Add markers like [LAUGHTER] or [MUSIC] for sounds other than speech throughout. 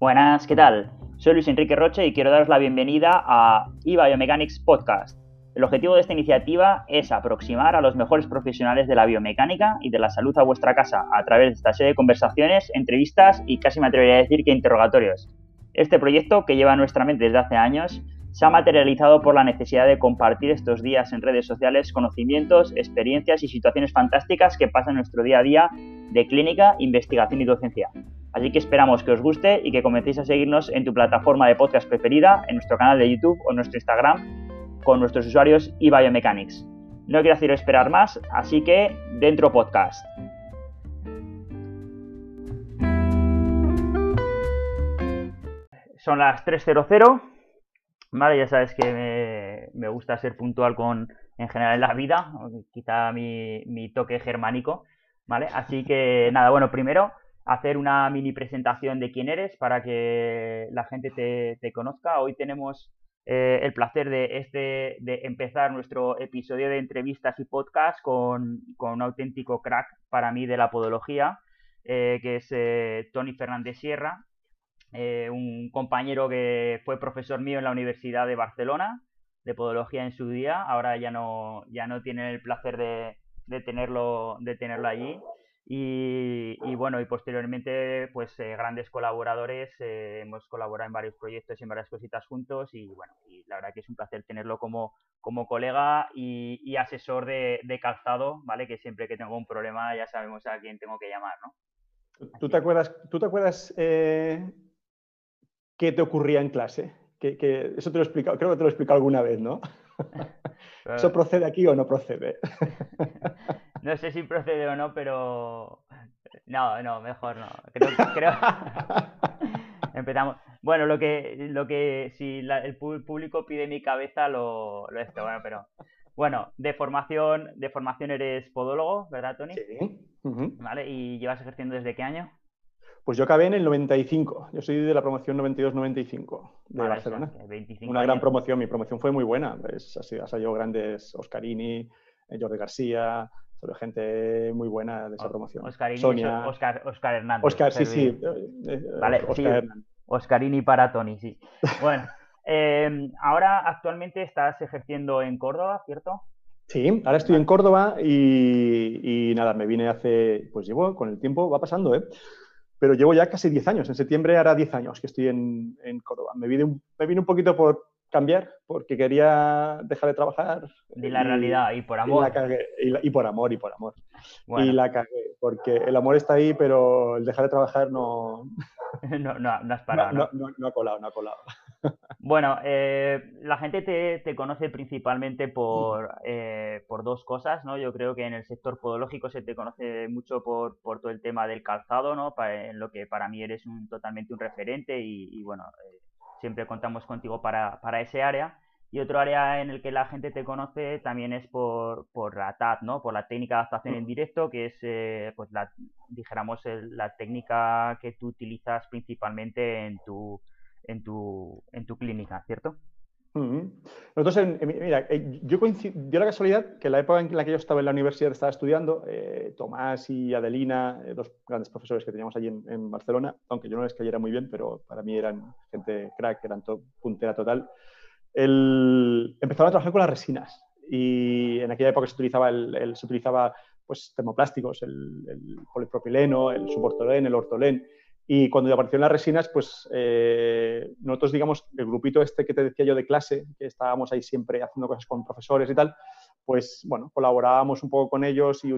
Buenas, ¿qué tal? Soy Luis Enrique Roche y quiero daros la bienvenida a eBiomechanics Podcast. El objetivo de esta iniciativa es aproximar a los mejores profesionales de la biomecánica y de la salud a vuestra casa a través de esta serie de conversaciones, entrevistas y casi me atrevería a decir que interrogatorios. Este proyecto, que lleva nuestra mente desde hace años, se ha materializado por la necesidad de compartir estos días en redes sociales conocimientos, experiencias y situaciones fantásticas que pasan en nuestro día a día de clínica, investigación y docencia. Así que esperamos que os guste y que comencéis a seguirnos en tu plataforma de podcast preferida, en nuestro canal de YouTube o en nuestro Instagram con nuestros usuarios eBiomechanics. No quiero hacer esperar más, así que dentro podcast. Son las 3.00 Vale, ya sabes que me, gusta ser puntual con, en general en la vida, quizá mi, mi, toque germánico, ¿vale? Así que nada, bueno, primero hacer una mini presentación de quién eres para que la gente te, conozca. Hoy tenemos eh, el placer de, este, de empezar nuestro episodio de entrevistas y podcast con, un auténtico crack para mí de la podología, eh, que es eh, Tony Fernández Sierra. Un compañero que fue profesor mío en la Universidad de Barcelona de podología en su día, ahora ya no, ya no tiene el placer de, tenerlo, de tenerlo allí. Y, bueno, y posteriormente, pues eh, grandes colaboradores, eh, hemos colaborado en varios proyectos y en varias cositas juntos y bueno, y la verdad que es un placer tenerlo como, como colega y, asesor de, calzado, ¿vale? Que siempre que tengo un problema ya sabemos a quién tengo que llamar, ¿no? ¿Tú te acuerdas, ¿tú te acuerdas qué te ocurría en clase. Que, eso te lo he explicado, creo que te lo he explicado alguna vez, ¿no? ¿Eso procede aquí o no procede? [LAUGHS] no sé si procede o no, pero no, no, mejor no. Creo, creo... [LAUGHS] Empezamos. Bueno, lo que, lo que si el público pide mi cabeza, lo, lo esto, bueno, pero bueno, de formación, de formación eres podólogo, ¿verdad, Tony? Sí. Vale, ¿y llevas ejerciendo desde qué año? Pues yo acabé en el 95. Yo soy de la promoción 92-95 de Barcelona. Una gran promoción. Mi promoción fue muy buena. Es, ha salido grandes Oscarini, eh, Jordi García, sobre gente muy buena de esa promoción. Oscarini, Sonia, Oscar, Oscar Hernández. Oscar, sí, sí. Eh, eh, vale, Oscar Oscarini para Tony, sí. [LAUGHS] Bueno, ahora actualmente estás ejerciendo en Córdoba, ¿cierto? Sí, ahora estoy en Córdoba y, y, nada, me vine hace, pues llevo, con el tiempo va pasando, ¿eh? Pero llevo ya casi 10 años. En septiembre hará 10 años que estoy en, Córdoba. Me vine, un, me vine un poquito por cambiar, porque quería dejar de trabajar. Y la realidad, y por amor. Y, por amor, y por amor. Y la cagué, porque el amor está ahí, pero el dejar de trabajar no... [LAUGHS] no, no, no has parado. No, no, ha colado, no ha colado. [LAUGHS] Bueno, eh, la gente te, conoce principalmente por, eh, por dos cosas, ¿no? Yo creo que en el sector podológico se te conoce mucho por, por todo el tema del calzado, ¿no? en lo que para mí eres un, totalmente un referente y, bueno, siempre contamos contigo para, para, ese área. Y otro área en el que la gente te conoce también es por, por la TAT, ¿no? Por la técnica de adaptación en directo, que es, pues, la, dijéramos, la técnica que tú utilizas principalmente en tu en tu, en tu clínica, ¿cierto? Nosotros, mira, eh, yo dio la casualidad que la época en la que yo estaba en la universidad estaba estudiando, eh, Tomás y Adelina, eh, dos grandes profesores que teníamos allí en, Barcelona, aunque yo no les cayera muy bien, pero para mí eran gente crack, eran puntera total, el, empezaron a trabajar con las resinas. Y en aquella época se utilizaba, el, se utilizaba pues, termoplásticos, el, el polipropileno, el subortolén, el ortolén, y cuando aparecieron las resinas, pues eh, nosotros, digamos, el grupito este que te decía yo de clase, que estábamos ahí siempre haciendo cosas con profesores y tal, pues bueno, colaborábamos un poco con ellos y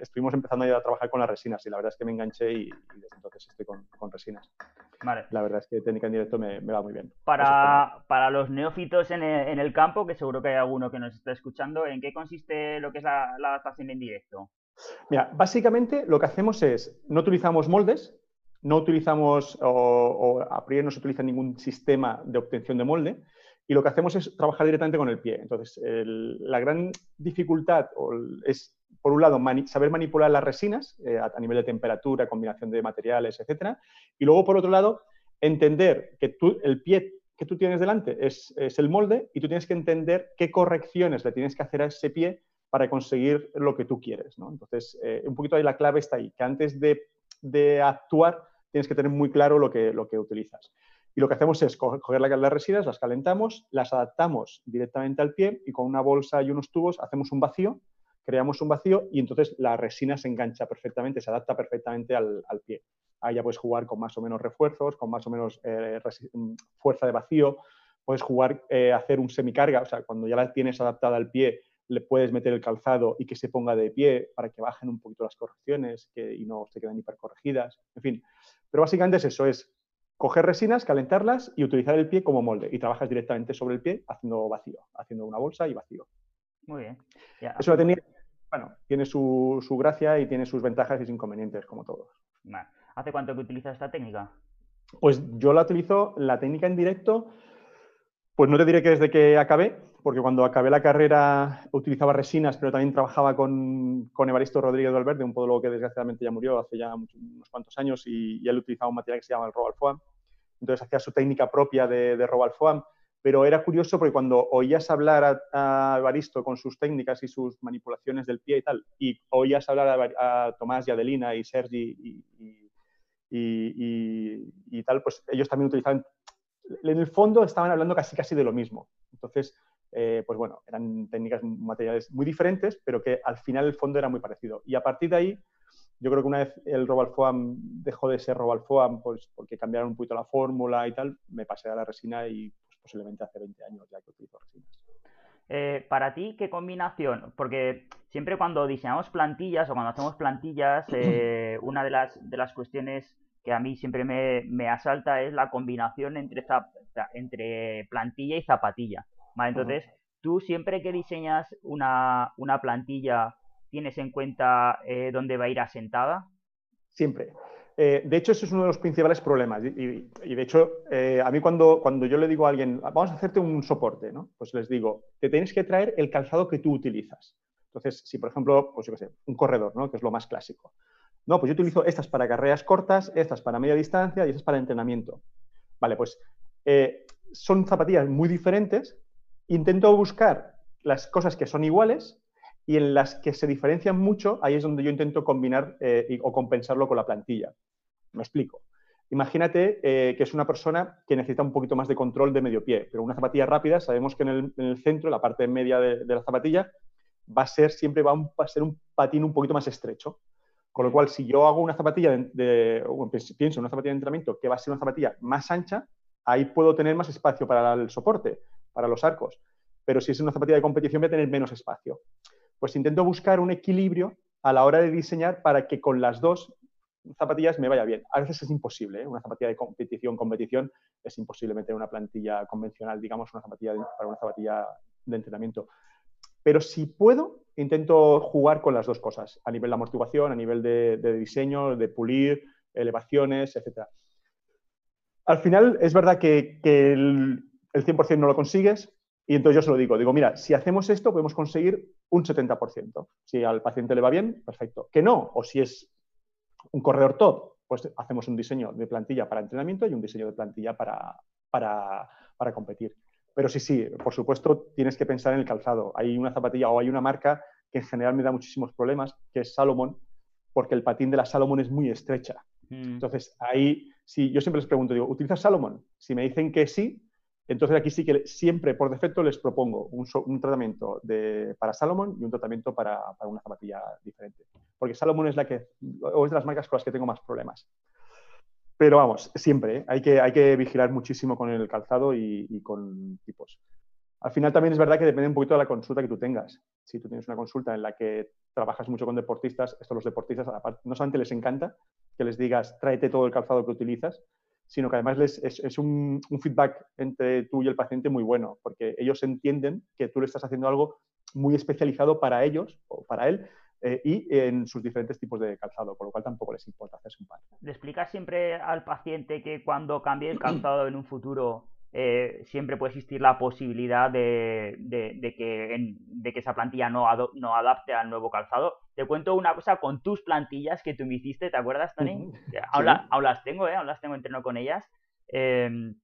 estuvimos empezando ya a trabajar con las resinas y la verdad es que me enganché y, desde entonces estoy con, resinas. Vale. La verdad es que técnica en directo me, va muy bien. Para, para los neófitos en el, campo, que seguro que hay alguno que nos está escuchando, ¿en qué consiste lo que es la, la adaptación en directo? Mira, básicamente lo que hacemos es, no utilizamos moldes, no utilizamos, o, a priori no se utiliza ningún sistema de obtención de molde, y lo que hacemos es trabajar directamente con el pie. Entonces, la gran dificultad es, por un lado, saber manipular las resinas eh, a, nivel de temperatura, combinación de materiales, etc. Y luego, por otro lado, entender que tú, el pie que tú tienes delante es, el molde y tú tienes que entender qué correcciones le tienes que hacer a ese pie para conseguir lo que tú quieres. Entonces, eh, un poquito ahí la clave está ahí, que antes de, de actuar tienes que tener muy claro lo que, lo que utilizas. Y lo que hacemos es coger las resinas, las calentamos, las adaptamos directamente al pie y con una bolsa y unos tubos hacemos un vacío, creamos un vacío y entonces la resina se engancha perfectamente, se adapta perfectamente al, pie. Ahí ya puedes jugar con más o menos refuerzos, con más o menos eh, mm, fuerza de vacío, puedes jugar, eh, hacer un semicarga, o sea, cuando ya la tienes adaptada al pie, le puedes meter el calzado y que se ponga de pie para que bajen un poquito las correcciones y no se queden hipercorregidas, en fin. Pero básicamente es eso, es coger resinas, calentarlas y utilizar el pie como molde. Y trabajas directamente sobre el pie haciendo vacío, haciendo una bolsa y vacío. Muy bien. Eso tenía, bueno, tiene su, gracia y tiene sus ventajas y sus inconvenientes, como todos. ¿Hace cuánto que utilizas esta técnica? Pues yo la utilizo, la técnica en directo, pues no te diré que desde que acabé, porque cuando acabé la carrera utilizaba resinas, pero también trabajaba con, con Evaristo Rodríguez Valverde, un podólogo que desgraciadamente ya murió hace ya unos cuantos años, y, él utilizaba un material que se llama el Robal Foam. Entonces hacía su técnica propia de, de Robal Foam, pero era curioso porque cuando oías hablar a, Evaristo con sus técnicas y sus manipulaciones del pie y tal, y oías hablar a, Tomás y Adelina y Sergi y, y, y, tal, pues ellos también utilizaban en el fondo estaban hablando casi casi de lo mismo. Entonces, eh, pues bueno, eran técnicas, materiales muy diferentes, pero que al final el fondo era muy parecido. Y a partir de ahí, yo creo que una vez el Robalfoam dejó de ser Robalfoam, pues porque cambiaron un poquito la fórmula y tal, me pasé a la resina y pues, posiblemente hace 20 años ya que utilizo resinas. Eh, para ti, ¿qué combinación? Porque siempre cuando diseñamos plantillas o cuando hacemos plantillas, [CLEARS THROAT] eh, una de las, de las cuestiones que a mí siempre me, asalta es la combinación entre, entre plantilla y zapatilla. Entonces, tú siempre que diseñas una, plantilla, ¿tienes en cuenta eh, dónde va a ir asentada? Siempre. Eh, de hecho, eso es uno de los principales problemas. Y, de hecho, eh, a mí cuando, cuando yo le digo a alguien, vamos a hacerte un soporte, ¿no? Pues les digo, te tienes que traer el calzado que tú utilizas. Entonces, si por ejemplo, pues yo qué sé, un corredor, ¿no? Que es lo más clásico. No, pues yo utilizo estas para carreras cortas, estas para media distancia y estas para entrenamiento. Vale, pues eh, son zapatillas muy diferentes. Intento buscar las cosas que son iguales y en las que se diferencian mucho, ahí es donde yo intento combinar eh, o compensarlo con la plantilla. Me explico. Imagínate eh, que es una persona que necesita un poquito más de control de medio pie, pero una zapatilla rápida, sabemos que en el, centro, la parte media de, la zapatilla, va a ser siempre va a ser un patín un poquito más estrecho. Con lo cual, si yo hago una zapatilla de, pienso en una zapatilla de entrenamiento que va a ser una zapatilla más ancha, ahí puedo tener más espacio para el soporte, para los arcos. Pero si es una zapatilla de competición, voy a tener menos espacio. Pues intento buscar un equilibrio a la hora de diseñar para que con las dos zapatillas me vaya bien. A veces es imposible, ¿eh? una zapatilla de competición, competición, es imposible meter una plantilla convencional, digamos, una zapatilla para una zapatilla de entrenamiento. Pero si puedo, intento jugar con las dos cosas, a nivel de amortiguación, a nivel de, diseño, de pulir, elevaciones, etc. Al final es verdad que, el, 100% no lo consigues y entonces yo se lo digo, digo, mira, si hacemos esto podemos conseguir un 70%. Si al paciente le va bien, perfecto. Que no, o si es un corredor top, pues hacemos un diseño de plantilla para entrenamiento y un diseño de plantilla para, para competir. Pero sí, sí, por supuesto tienes que pensar en el calzado. Hay una zapatilla o hay una marca que en general me da muchísimos problemas, que es Salomon, porque el patín de la Salomon es muy estrecha. Mm. Entonces, ahí, sí, yo siempre les pregunto, digo, ¿utilizas Salomon? Si me dicen que sí, entonces aquí sí que siempre por defecto les propongo un, tratamiento de, para Salomon y un tratamiento para, para, una zapatilla diferente. Porque Salomon es la que, o es de las marcas con las que tengo más problemas. Pero vamos, siempre, ¿eh? hay, que, hay que vigilar muchísimo con el calzado y, con tipos. Al final también es verdad que depende un poquito de la consulta que tú tengas. Si tú tienes una consulta en la que trabajas mucho con deportistas, esto los deportistas no solamente les encanta que les digas tráete todo el calzado que utilizas, sino que además les, es, un, feedback entre tú y el paciente muy bueno, porque ellos entienden que tú le estás haciendo algo muy especializado para ellos o para él eh, y en sus diferentes tipos de calzado, por lo cual tampoco les importa hacerse un par. ¿Le explicas siempre al paciente que cuando cambie el calzado en un futuro eh, siempre puede existir la posibilidad de, que, de que, esa plantilla no, no, adapte al nuevo calzado. Te cuento una cosa con tus plantillas que tú me hiciste, ¿te acuerdas, Tony? aún, las tengo, ¿eh? Aún las tengo, entreno con ellas. Em,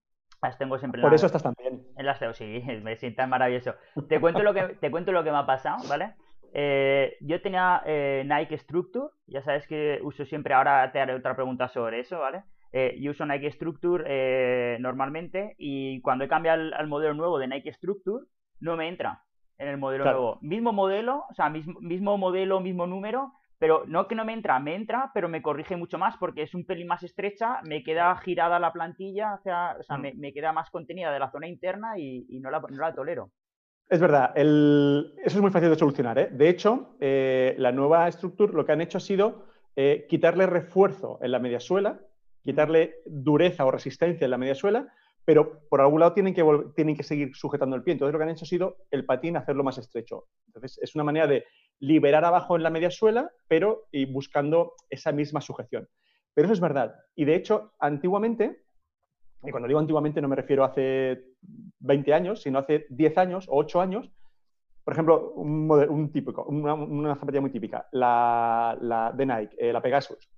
las tengo siempre Por eso estás tan bien. En las tengo, sí, [LAUGHS] me sientan maravilloso. Te cuento lo que, [LAUGHS] te cuento lo que me ha pasado, ¿vale? Eh, yo tenía eh, Nike Structure, ya sabes que uso siempre, ahora te haré otra pregunta sobre eso, ¿vale? Eh, yo uso Nike Structure eh, normalmente y cuando he cambiado al, modelo nuevo de Nike Structure, no me entra en el modelo nuevo. Mismo modelo, o sea, mismo, mismo modelo, mismo número, pero no que no me entra, me entra, pero me corrige mucho más porque es un pelín más estrecha, me queda girada la plantilla, o sea, mm. me, queda más contenida de la zona interna y, no, la, no, la, tolero. Es verdad, eso es muy fácil de solucionar. ¿eh? De hecho, eh, la nueva estructura lo que han hecho ha sido eh, quitarle refuerzo en la media suela, quitarle dureza o resistencia en la media suela, pero por algún lado tienen que, tienen que seguir sujetando el pie. Entonces lo que han hecho ha sido el patín hacerlo más estrecho. Entonces es una manera de liberar abajo en la media suela, pero y buscando esa misma sujeción. Pero eso es verdad. Y de hecho, antiguamente, y cuando digo antiguamente no me refiero a hace 20 años, sino hace 10 años o 8 años, por ejemplo, un, típico, una, zapatilla muy típica, la, de Nike, eh, la Pegasus.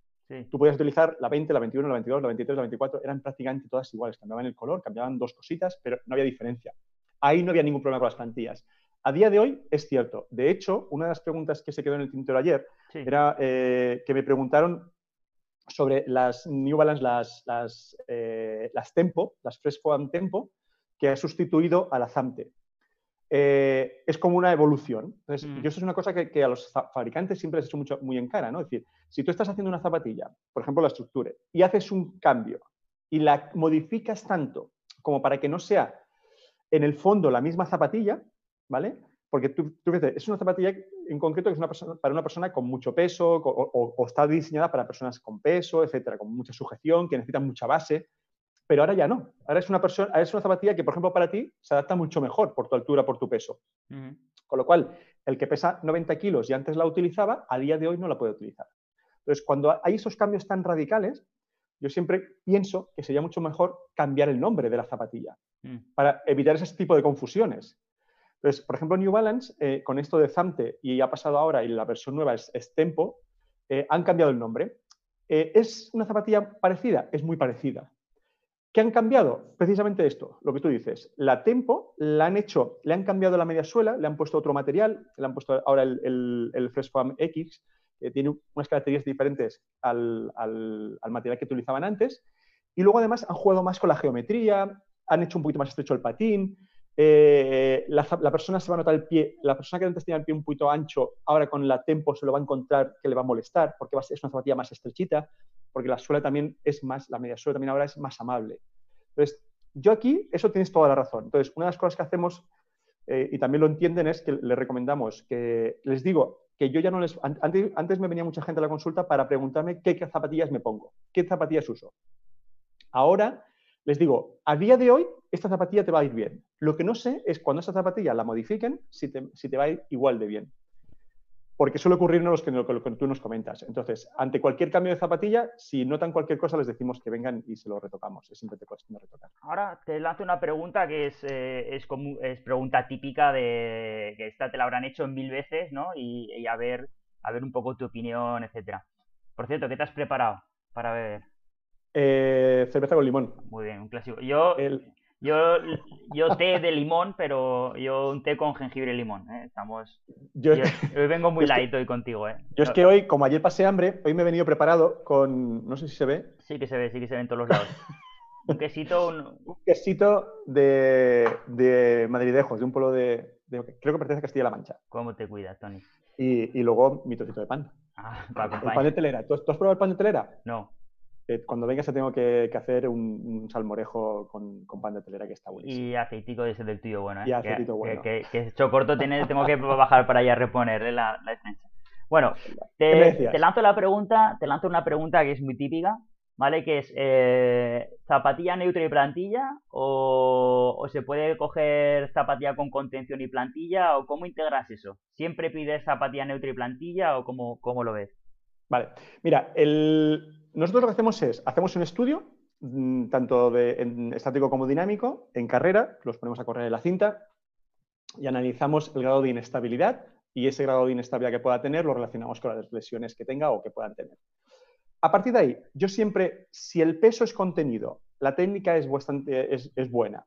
Tú podías utilizar la 20, la 21, la 22, la 23, la 24, eran prácticamente todas iguales, cambiaban el color, cambiaban dos cositas, pero no había diferencia. Ahí no había ningún problema con las plantillas. A día de hoy es cierto. De hecho, una de las preguntas que se quedó en el tintero ayer era eh, que me preguntaron sobre las New Balance, las, las, eh, Tempo, las Fresh Foam Tempo, que ha sustituido a la Zamte. Eh, es como una evolución. Entonces, mm. yo eso es una cosa que, a los fabricantes siempre les he hecho mucho, muy en cara, ¿no? Es decir, si tú estás haciendo una zapatilla, por ejemplo la estructura, y haces un cambio y la modificas tanto como para que no sea en el fondo la misma zapatilla, ¿vale? Porque tú, tú es una zapatilla en concreto que es una persona, para una persona con mucho peso o, está diseñada para personas con peso, etcétera, con mucha sujeción, que necesitan mucha base. Pero ahora ya no. Ahora es una, persona, es una zapatilla que, por ejemplo, para ti se adapta mucho mejor por tu altura, por tu peso. Con lo cual, el que pesa 90 kilos y antes la utilizaba, a día de hoy no la puede utilizar. Entonces, cuando hay esos cambios tan radicales, yo siempre pienso que sería mucho mejor cambiar el nombre de la zapatilla mm. para evitar ese tipo de confusiones. Entonces, por ejemplo, New Balance, eh, con esto de Zamte y ha pasado ahora y la versión nueva es, Tempo, eh, han cambiado el nombre. Eh, ¿Es una zapatilla parecida? Es muy parecida. ¿Qué han cambiado? Precisamente esto, lo que tú dices. La Tempo la han hecho, le han cambiado la media suela, le han puesto otro material, le han puesto ahora el, el, el X, que tiene unas características diferentes al, al, material que utilizaban antes. Y luego además han jugado más con la geometría, han hecho un poquito más estrecho el patín, eh, la, persona se va a notar el pie, la persona que antes tenía el pie un poquito ancho, ahora con la tempo se lo va a encontrar que le va a molestar, porque va es una zapatilla más estrechita, porque la suela también es más, la media suela también ahora es más amable. Entonces, yo aquí, eso tienes toda la razón. Entonces, una de las cosas que hacemos, eh, y también lo entienden, es que les recomendamos que, les digo, que yo ya no les... Antes, antes me venía mucha gente a la consulta para preguntarme qué zapatillas me pongo, qué zapatillas uso. Ahora les digo, a día de hoy esta zapatilla te va a ir bien. Lo que no sé es cuando esa zapatilla la modifiquen, si te, va a ir igual de bien. Porque suele ocurrirnos lo que, que tú nos comentas. Entonces, ante cualquier cambio de zapatilla, si notan cualquier cosa, les decimos que vengan y se lo retocamos. Es. Ahora te lanzo una pregunta que es, eh, es, pregunta típica de que esta te la habrán hecho mil veces, ¿no? Y, a, ver, a ver un poco tu opinión, etcétera. Por cierto, ¿qué te has preparado para beber? Eh, cerveza con limón. Muy bien, un clásico. Yo, yo, yo té de limón, pero yo un té con jengibre y limón. ¿eh? Estamos. Yo, [LAUGHS] hoy vengo muy light hoy contigo. ¿eh? Yo es que hoy, como ayer pasé hambre, hoy me he venido preparado con. No sé si se ve. Sí que se ve, sí que se ve en todos los lados. un quesito. Un, [LAUGHS] quesito de, de madridejos, de un pueblo de, Creo que pertenece a Castilla-La Mancha. ¿Cómo te cuidas, Tony? Y, y luego mi trocito de pan. Ah, el pan de telera. ¿Tú, ¿Tú has probado el pan de telera? No cuando vengas tengo que, hacer un, salmorejo con, pan de telera que está buenísimo. Y aceitico ese del tuyo bueno, ¿eh? Y aceitito bueno. Que, que, hecho corto, tiene, tengo que bajar para allá a reponerle la, la Bueno, te, lanzo la pregunta, te lanzo una pregunta que es muy típica, ¿vale? Que es eh, zapatilla neutra y plantilla o, se puede coger zapatilla con contención y plantilla o cómo integras eso? ¿Siempre pides zapatilla neutra y plantilla o cómo, cómo lo ves? Vale, mira, el, nosotros lo que hacemos es, hacemos un estudio, mm, tanto de, estático como dinámico, en carrera, los ponemos a correr en la cinta y analizamos el grado de inestabilidad y ese grado de inestabilidad que pueda tener lo relacionamos con las lesiones que tenga o que puedan tener. A partir de ahí, yo siempre, si el peso es contenido, la técnica es, bastante, es, buena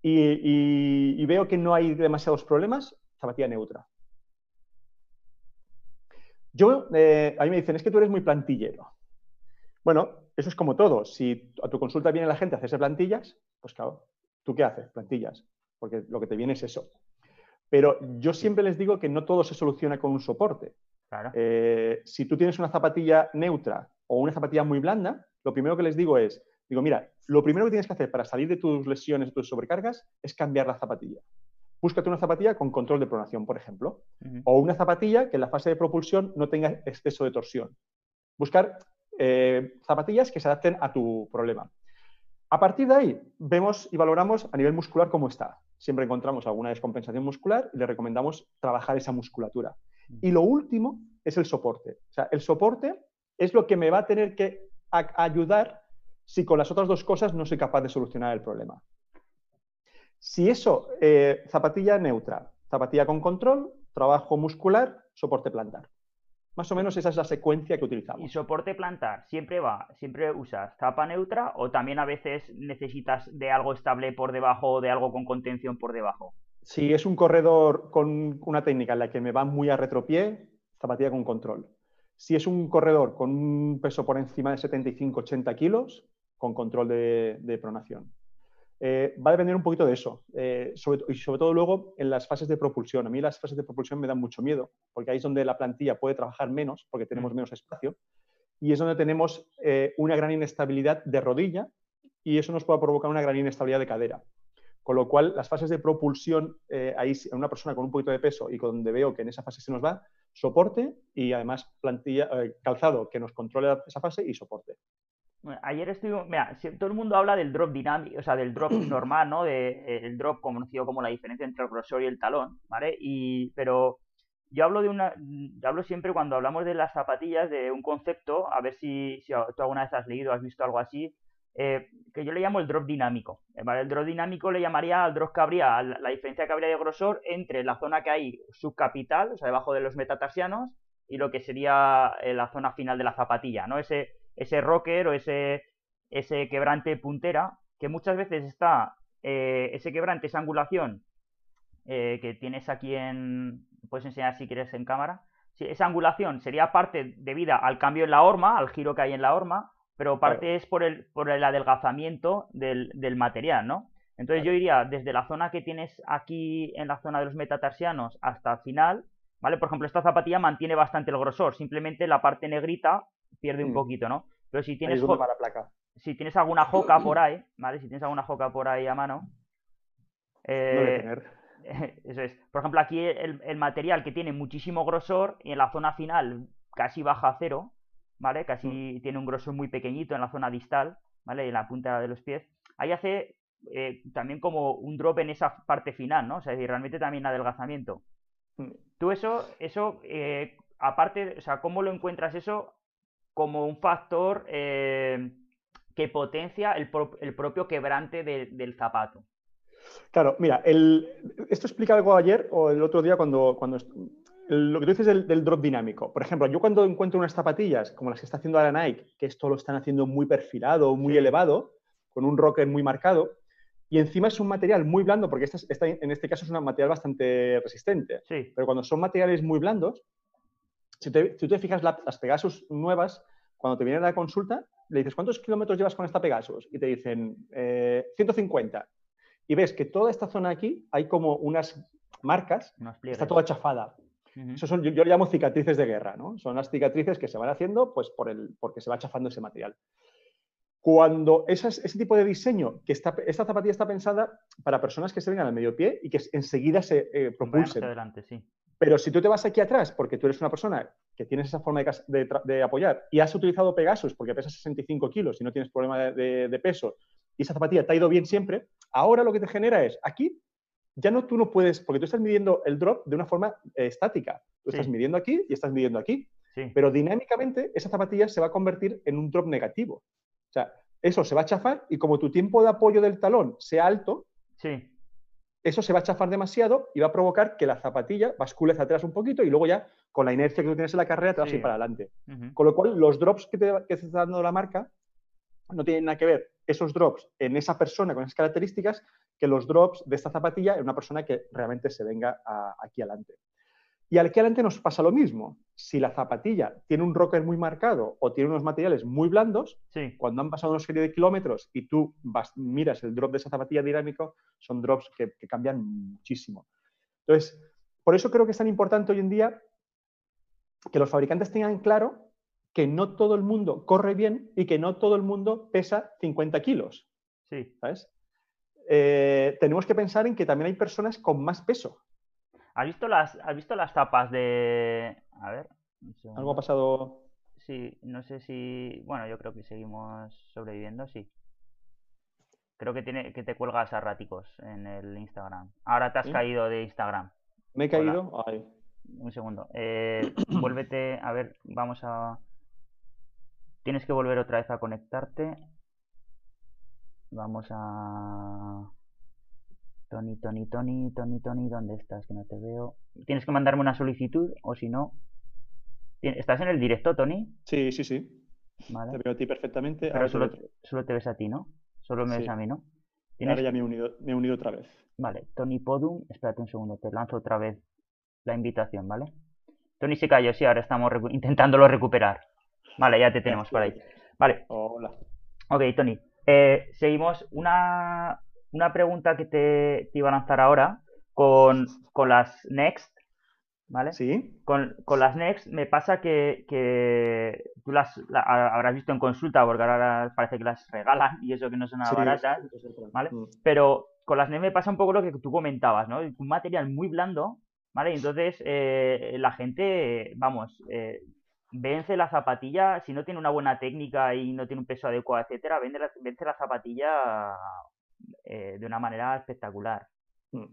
y, veo que no hay demasiados problemas, zapatilla neutra. Yo, eh, a mí me dicen, es que tú eres muy plantillero. Bueno, eso es como todo. Si a tu consulta viene la gente a hacerse plantillas, pues claro, ¿tú qué haces? Plantillas, porque lo que te viene es eso. Pero yo siempre les digo que no todo se soluciona con un soporte. Eh, si tú tienes una zapatilla neutra o una zapatilla muy blanda, lo primero que les digo es, digo, mira, lo primero que tienes que hacer para salir de tus lesiones, de tus sobrecargas, es cambiar la zapatilla. Búscate una zapatilla con control de pronación, por ejemplo, o una zapatilla que en la fase de propulsión no tenga exceso de torsión. Buscar eh, zapatillas que se adapten a tu problema. A partir de ahí, vemos y valoramos a nivel muscular cómo está. Siempre encontramos alguna descompensación muscular y le recomendamos trabajar esa musculatura. Y lo último es el soporte. O sea, el soporte es lo que me va a tener que ayudar si con las otras dos cosas no soy capaz de solucionar el problema. Si eso, eh, zapatilla neutra, zapatilla con control, trabajo muscular, soporte plantar. Más o menos esa es la secuencia que utilizamos. ¿Y soporte plantar siempre va, siempre usas zapa neutra o también a veces necesitas de algo estable por debajo o de algo con contención por debajo? Si es un corredor con una técnica en la que me va muy a retropié, zapatilla con control. Si es un corredor con un peso por encima de 75-80 kilos, con control de, pronación. Eh, va a depender un poquito de eso. Eh, y sobre todo luego en las fases de propulsión. A mí las fases de propulsión me dan mucho miedo, porque ahí es donde la plantilla puede trabajar menos, porque tenemos mm. menos espacio, y es donde tenemos eh, una gran inestabilidad de rodilla, y eso nos puede provocar una gran inestabilidad de cadera. Con lo cual, las fases de propulsión, ahí en una persona con un poquito de peso y donde veo que en esa fase se nos va, soporte y además plantilla, calzado que nos controle esa fase y soporte ayer estuve, mira, todo el mundo habla del drop dinámico, o sea, del drop [CLEARS THROAT] normal, ¿no? De, eh, el drop conocido como la diferencia entre el grosor y el talón, ¿vale? Y, pero yo hablo de una, yo hablo siempre cuando hablamos de las zapatillas de un concepto, a ver si, si tú alguna vez has leído, has visto algo así, eh, que yo le llamo el drop dinámico, ¿vale? El drop dinámico le llamaría al drop que habría, la diferencia que habría de grosor entre la zona que hay subcapital, o sea, debajo de los metatarsianos, y lo que sería eh, la zona final de la zapatilla, ¿no? Ese, ese rocker o ese, ese quebrante puntera, que muchas veces está, eh, ese quebrante, esa angulación eh, que tienes aquí en, puedes enseñar si quieres en cámara, esa angulación sería parte debida al cambio en la horma, al giro que hay en la horma, pero parte es por el, por el adelgazamiento del, del material, ¿no? Entonces yo iría desde la zona que tienes aquí en la zona de los metatarsianos hasta el final, ¿vale? Por ejemplo, esta zapatilla mantiene bastante el grosor, simplemente la parte negrita pierde un mm. poquito, ¿no? Pero si tienes, placa. si tienes alguna joca por ahí, ¿vale? Si tienes alguna joca por ahí a mano. Eh, [LAUGHS] eso es. Por ejemplo, aquí el, material que tiene muchísimo grosor y en la zona final casi baja a cero, ¿vale? Casi mm. tiene un grosor muy pequeñito en la zona distal, ¿vale? En la punta de los pies. Ahí hace eh, también como un drop en esa parte final, ¿no? O sea, realmente también adelgazamiento. Mm. Tú eso, eso, eh, aparte, o sea, ¿cómo lo encuentras eso como un factor eh, que potencia el, propio quebrante del zapato. Claro, mira, esto explica algo ayer o el otro día cuando, cuando lo que tú dices del, drop dinámico. Por ejemplo, yo cuando encuentro unas zapatillas como las que está haciendo ahora Nike, que esto lo están haciendo muy perfilado, muy elevado, con un rocker muy marcado, y encima es un material muy blando, porque en este caso es un material bastante resistente. Sí. Pero cuando son materiales muy blandos, si, tú te fijas, las Pegasus nuevas, cuando te vienen a la consulta, le dices, ¿cuántos kilómetros llevas con esta Pegasus? Y te dicen, 150. Eh, y ves que toda esta zona aquí hay como unas marcas, está toda chafada. Eso son, yo, yo, le llamo cicatrices de guerra, ¿no? Son las cicatrices que se van haciendo pues, por el, porque se va chafando ese material. Cuando ese tipo de diseño, que esta zapatilla está pensada para personas que se vengan al medio pie y que enseguida se eh, propulsen. Adelante, sí. Pero si tú te vas aquí atrás porque tú eres una persona que tienes esa forma de, apoyar y has utilizado Pegasus porque pesas 65 kilos y no tienes problema de, peso y esa zapatilla te ha ido bien siempre, ahora lo que te genera es aquí ya no tú no puedes, porque tú estás midiendo el drop de una forma eh, estática. Tú estás midiendo aquí y estás midiendo aquí. Pero dinámicamente esa zapatilla se va a convertir en un drop negativo. O sea, eso se va a chafar y como tu tiempo de apoyo del talón sea alto, sí eso se va a chafar demasiado y va a provocar que la zapatilla bascule hacia atrás un poquito y luego ya con la inercia que tú tienes en la carrera te vas a ir para adelante. Con lo cual, los drops que te, está dando la marca no tienen nada que ver esos drops en esa persona con esas características que los drops de esta zapatilla en una persona que realmente se venga aquí adelante. Y al aquí adelante nos pasa lo mismo. Si la zapatilla tiene un rocker muy marcado o tiene unos materiales muy blandos, cuando han pasado una serie de kilómetros y tú miras el drop de esa zapatilla dinámico, son drops que, que cambian muchísimo. Entonces, por eso creo que es tan importante hoy en día que los fabricantes tengan claro que no todo el mundo corre bien y que no todo el mundo pesa 50 kilos. Sí. ¿Sabes? Eh, tenemos que pensar en que también hay personas con más peso. ¿Has visto las, ¿has visto las tapas de. A ver. ¿Algo ha pasado? Sí, no sé si. Bueno, yo creo que seguimos sobreviviendo, sí. Creo que, tiene, que te cuelgas a raticos en el Instagram. Ahora te has caído de Instagram. ¿Me he caído? Un segundo. Eh, [COUGHS] vuélvete. A ver, vamos a. Tienes que volver otra vez a conectarte. Vamos a... Tony, Tony, Tony, Tony, Tony, ¿dónde estás? Que no te veo. Tienes que mandarme una solicitud o si no... ¿Estás en el directo, Tony? Sí, sí, sí. Te veo a ti perfectamente. Pero solo, te ves a ti, ¿no? Solo me ves a mí, ¿no? Ahora ya me he, unido, me he unido otra vez. Vale, Tony Podum, espérate un segundo, te lanzo otra vez la invitación, ¿vale? Tony se cayó, sí, ahora estamos intentándolo recuperar. Vale, ya te tenemos por ahí. [LAUGHS] Vale. Hola. Ok, Tony. Eh, seguimos una, pregunta que te, iba a lanzar ahora con, las Next. ¿Vale? Sí. Con, las Next me pasa que, tú las habrás visto en consulta porque ahora parece que las regalan y eso que no son nada baratas. ¿Vale? Mm. Pero con las Next me pasa un poco lo que tú comentabas, ¿no? Un material muy blando, ¿vale? Y entonces eh, la gente, vamos, eh, vence la zapatilla, si no tiene una buena técnica y no tiene un peso adecuado, etcétera, vence la, vence la zapatilla eh, de una manera espectacular. Mm.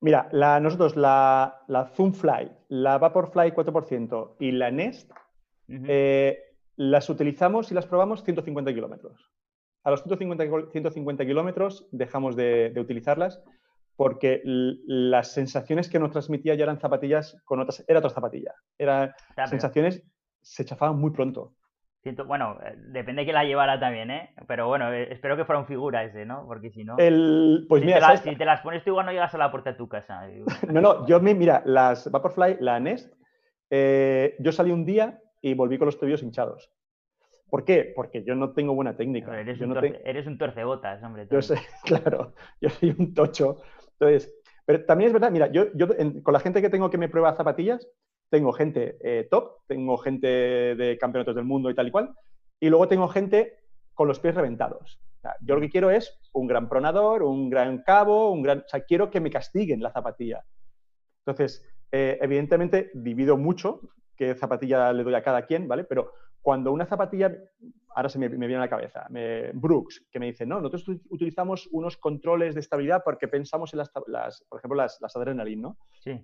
Mira, la, nosotros la, la Zoomfly, la Vaporfly 4% y la Nest eh, las utilizamos y las probamos 150 kilómetros. A los 150, 150 kilómetros dejamos de, utilizarlas porque las sensaciones que nos transmitía ya eran zapatillas con otras, era otra zapatilla. Eran sensaciones se chafaban muy pronto. Siento, bueno, eh, depende que la llevara también, ¿eh? Pero bueno, eh, espero que fuera un figura ese, ¿no? Porque si no. El, pues si, mira, te si te las pones tú igual no llegas a la puerta de tu casa. [LAUGHS] no, no, yo me, mira, las Vaporfly, la Nest, eh, yo salí un día y volví con los tobillos hinchados. ¿Por qué? Porque yo no tengo buena técnica. eres, un no eres, un torcebotas, hombre. Yo sé, [LAUGHS] claro, yo soy un tocho. Entonces, pero también es verdad, mira, yo, yo con la gente que tengo que me prueba zapatillas, tengo gente eh, top, tengo gente de campeonatos del mundo y tal y cual, y luego tengo gente con los pies reventados. yo lo que quiero es un gran pronador, un gran cabo, un gran... O sea, quiero que me castiguen la zapatilla. Entonces, eh, evidentemente, divido mucho qué zapatilla le doy a cada quien, ¿vale? Pero cuando una zapatilla, ahora se me, viene a la cabeza, Brooks, que me dice, no, nosotros utilizamos unos controles de estabilidad porque pensamos en las, por ejemplo, las, las ¿no? Sí.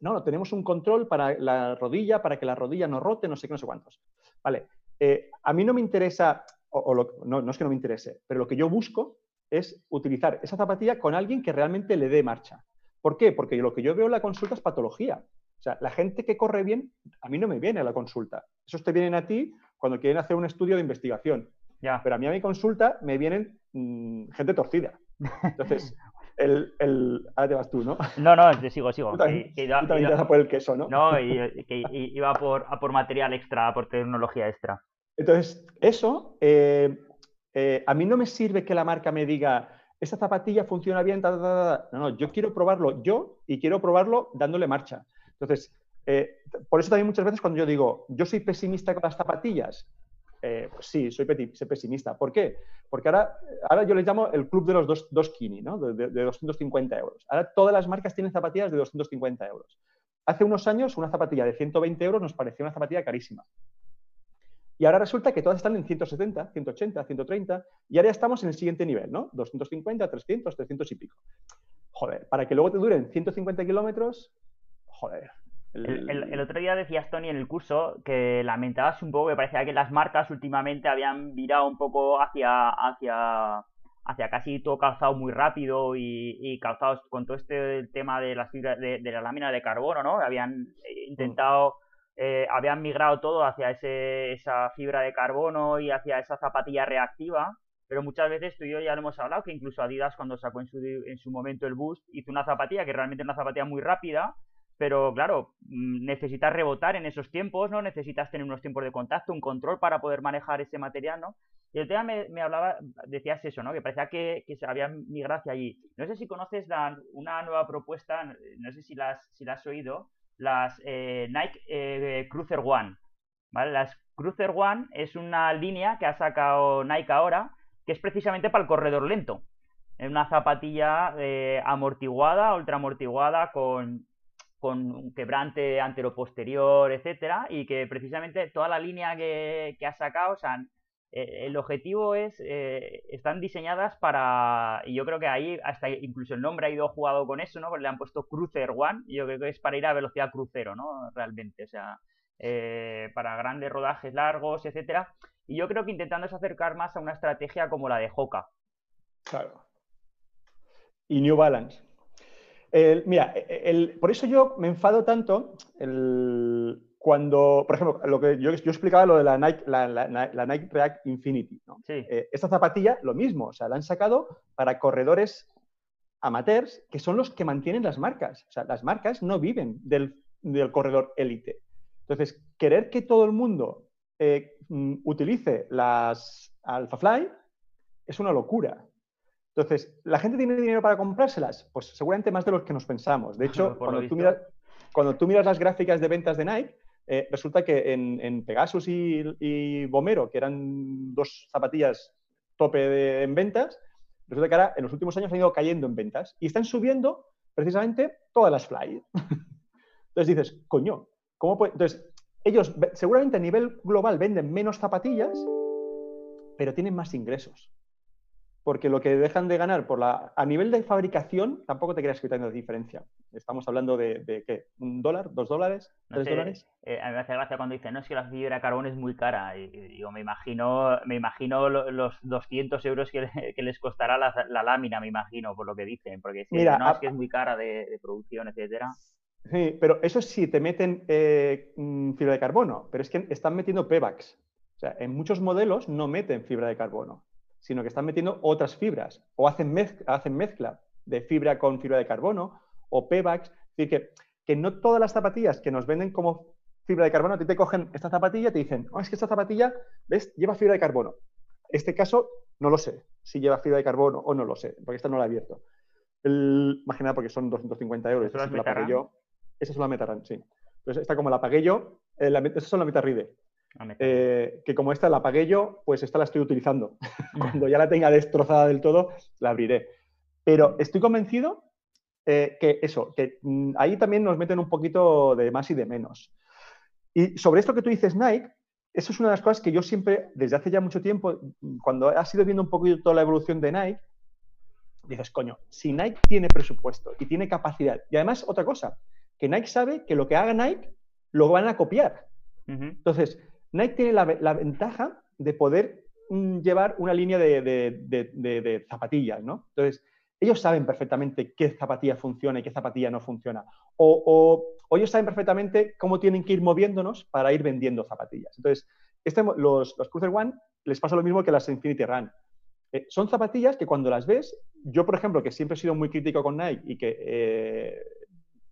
No, no, tenemos un control para la rodilla, para que la rodilla no rote, no sé qué, no sé cuántos. Vale, eh, a mí no me interesa, o, no, no, es que no me interese, pero lo que yo busco es utilizar esa zapatilla con alguien que realmente le dé marcha. ¿Por qué? Porque lo que yo veo en la consulta es patología. O sea, la gente que corre bien, a mí no me viene a la consulta. Esos te vienen a ti cuando quieren hacer un estudio de investigación. Ya. Pero a mí a mi consulta me vienen mm, gente torcida. [LAUGHS] Entonces, el, el, ahora te vas tú, ¿no? No, no, sigo, sigo. [LAUGHS] Tú también, te vas a por el queso, ¿no? No, y, que iba por, a por material extra, a por tecnología extra. Entonces, eso, eh, eh, a mí no me sirve que la marca me diga, esta zapatilla funciona bien, no, no, yo quiero probarlo yo y quiero probarlo dándole marcha. Entonces, eh, por eso también muchas veces cuando yo digo, yo soy pesimista con las zapatillas, eh, pues sí, soy, pesimista. ¿Por qué? Porque ahora, ahora yo les llamo el club de los dos, dos kini, ¿no? de, 250 euros. Ahora todas las marcas tienen zapatillas de 250 euros. Hace unos años una zapatilla de 120 euros nos parecía una zapatilla carísima. Y ahora resulta que todas están en 170, 180, 130, y ahora ya estamos en el siguiente nivel, ¿no? 250, 300, 300 y pico. Joder, para que luego te duren 150 kilómetros, joder, el, otro día decías, Tony, en el curso que lamentabas un poco que parecía que las marcas últimamente habían virado un poco hacia, hacia, hacia casi todo calzado muy rápido y, calzados con todo este tema de las fibras de, la lámina de carbono, ¿no? Habían intentado, eh, habían migrado todo hacia ese, esa fibra de carbono y hacia esa zapatilla reactiva. Pero muchas veces tú y yo ya lo hemos hablado, que incluso Adidas cuando sacó en su, en su momento el Boost hizo una zapatilla que realmente es una zapatilla muy rápida, pero claro, mm, necesitas rebotar en esos tiempos, ¿no? Necesitas tener unos tiempos de contacto, un control para poder manejar ese material, ¿no? Y el tema me, hablaba, decías eso, ¿no? Que parecía que, que había migrado allí. No sé si conoces una nueva propuesta, no sé si las, si la has oído, las eh, Nike eh, Cruiser One, ¿vale? Las Cruiser One es una línea que ha sacado Nike ahora, que es precisamente para el corredor lento. Es una zapatilla eh, amortiguada, ultra amortiguada, con, con un quebrante antero-posterior, etcétera, y que precisamente toda la línea que, ha sacado, o sea, eh, el objetivo es, eh, están diseñadas para, y yo creo que ahí hasta incluso el nombre ha ido jugado con eso, ¿no? Porque le han puesto Cruiser One, yo creo que es para ir a velocidad crucero, ¿no? Realmente, o sea, para grandes rodajes largos, etcétera. Y yo creo que intentando acercar más a una estrategia como la de Hoka. Claro y New Balance. Mira, por eso yo me enfado tanto cuando, por ejemplo, lo que yo, explicaba lo de la Nike, la, Nike React Infinity. Eh, esta zapatilla, lo mismo, o sea, la han sacado para corredores amateurs, que son los que mantienen las marcas. O sea, las marcas no viven del, corredor élite. Entonces, querer que todo el mundo eh, mm, utilice las AlphaFly es una locura. Entonces, ¿la gente tiene dinero para comprárselas? Pues seguramente más de los que nos pensamos. De [LAUGHS] hecho, cuando, tú miras, cuando tú miras las gráficas de ventas de Nike, eh, resulta que en, Pegasus y, Bomero, que eran dos zapatillas tope en ventas, resulta que ahora en los últimos años han ido cayendo en ventas y están subiendo precisamente todas las fly. [LAUGHS] Entonces dices, coño, ¿cómo puede? Entonces, ellos seguramente a nivel global venden menos zapatillas, pero tienen más ingresos porque lo que dejan de ganar por la, a nivel de fabricación tampoco te creas que hay tanta diferencia. Estamos hablando de, ¿qué? ¿Un dólar? ¿Dos dólares? ¿Tres dólares? Eh, a mí me hace gracia cuando dicen, no, es que la fibra de carbón es muy cara. Y, yo me imagino, me imagino los 200 euros [LAUGHS] que, les costará la, lámina, me imagino, por lo que dicen. Porque si no, es que es muy cara de, producción, etcétera. Sí, pero eso sí, te meten eh, mm, fibra de carbono, pero es que están metiendo PEVAX. O sea, en muchos modelos no meten fibra de carbono sino que están metiendo otras fibras o hacen, mezcla, hacen mezcla de fibra con fibra de carbono o PEVAX. Es decir, que, que no todas las zapatillas que nos venden como fibra de carbono, a ti te cogen esta zapatilla y te dicen, oh, es que esta zapatilla, ¿ves? Lleva fibra de carbono. Este caso, no lo sé, si lleva fibra de carbono o no lo sé, porque esta no la he abierto. El, imagina porque son 250 euros. Esta la pagué yo. Esa es la Metaran, sí. Entonces, esta como la pagué yo, eh, la, estas son la Metarride. Eh, que como esta la pagué yo, pues esta la estoy utilizando. [LAUGHS] Cuando ya la tenga destrozada del todo, la abriré. Pero estoy convencido eh, que eso, que mm, ahí también nos meten un poquito de más y de menos. Y sobre esto que tú dices, Nike, eso es una de las cosas que yo siempre, desde hace ya mucho tiempo, cuando has ido viendo un poquito toda la evolución de Nike, dices, coño, si Nike tiene presupuesto y tiene capacidad, y además otra cosa, que Nike sabe que lo que haga Nike lo van a copiar. Entonces, Nike tiene la, ventaja de poder mm, llevar una línea de, zapatillas, ¿no? Entonces, ellos saben perfectamente qué zapatilla funciona y qué zapatilla no funciona. O, ellos saben perfectamente cómo tienen que ir moviéndonos para ir vendiendo zapatillas. Entonces, este, los, los Cruiser One les pasa lo mismo que las Infinity Run. Eh, son zapatillas que cuando las ves, yo por ejemplo, que siempre he sido muy crítico con Nike y que eh,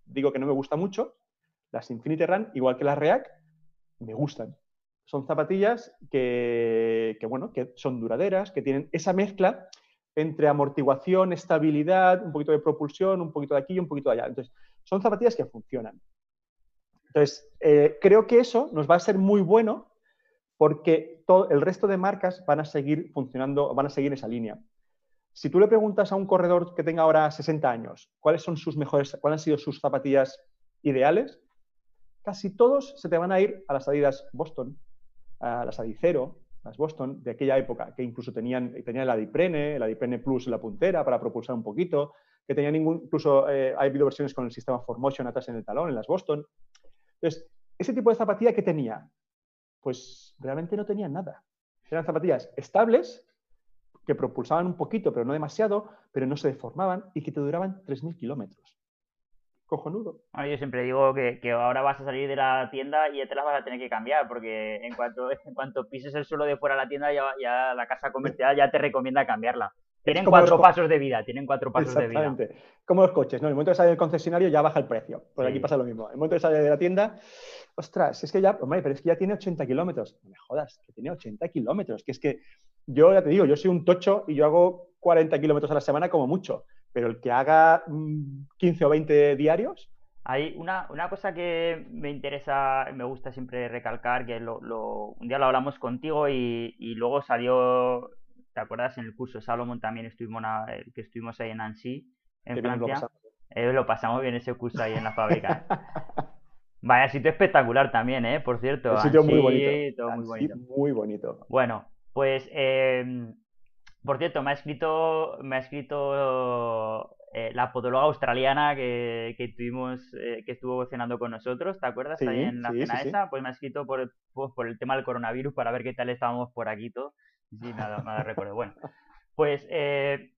digo que no me gusta mucho, las Infinity Run, igual que las React, me gustan son zapatillas que, bueno, que son duraderas, que tienen esa mezcla entre amortiguación, estabilidad, un poquito de propulsión, un poquito de aquí y un poquito de allá. Entonces, son zapatillas que funcionan. Entonces, eh, creo que eso nos va a ser muy bueno porque todo, el resto de marcas van a seguir funcionando, van a seguir esa línea. Si tú le preguntas a un corredor que tenga ahora 60 años cuáles son sus mejores, cuáles han sido sus zapatillas ideales, casi todos se te van a ir a las Adidas Boston, las Adicero, las Boston, de aquella época, que incluso tenían, tenían la Diprene, la Diprene Plus la puntera para propulsar un poquito, que tenían incluso, eh, ha habido versiones con el sistema Formotion atrás en el talón, en las Boston. Entonces, ese tipo de zapatilla que tenía, pues realmente no tenían nada. Eran zapatillas estables, que propulsaban un poquito, pero no demasiado, pero no se deformaban y que te duraban 3.000 kilómetros cojonudo. yo siempre digo que, ahora vas a salir de la tienda y ya te las vas a tener que cambiar, porque en cuanto, [LAUGHS] en cuanto pises el suelo de fuera de la tienda, ya, la casa comercial ya te recomienda cambiarla. tienen cuatro pasos de vida, tienen cuatro pasos de vida. Como los coches, ¿no? En el momento de salir del concesionario ya baja el precio. Pues aquí pasa lo mismo. En el momento de salir de la tienda, ostras, es que ya, hombre, pero es que ya tiene 80 kilómetros. No me jodas, que tiene 80 kilómetros. Que es que yo ya te digo, yo soy un tocho y yo hago 40 kilómetros a la semana como mucho. Pero el que haga 15 mm, o 20 diarios, hay una, cosa que me interesa, me gusta siempre recalcar, que lo, un día lo hablamos contigo y, luego salió, ¿te acuerdas? En el curso Salomon también estuvimos, que estuvimos ahí en Annecy, en Francia. Eh, lo pasamos. bien ese curso ahí en la fábrica. [LAUGHS] Vaya sitio espectacular también, ¿eh? Por cierto. sitio muy bonito. muy bonito. Muy bonito. Bueno, pues, em, por cierto, me ha escrito, me ha escrito eh, la podóloga australiana que, que tuvimos, eh, que estuvo cenando con nosotros, ¿te acuerdas? Ahí en la cena esa, pues me ha escrito por, pues, por el tema del coronavirus para ver qué tal estábamos por aquí todo. Sí, nada, nada recuerdo. Bueno, pues eh,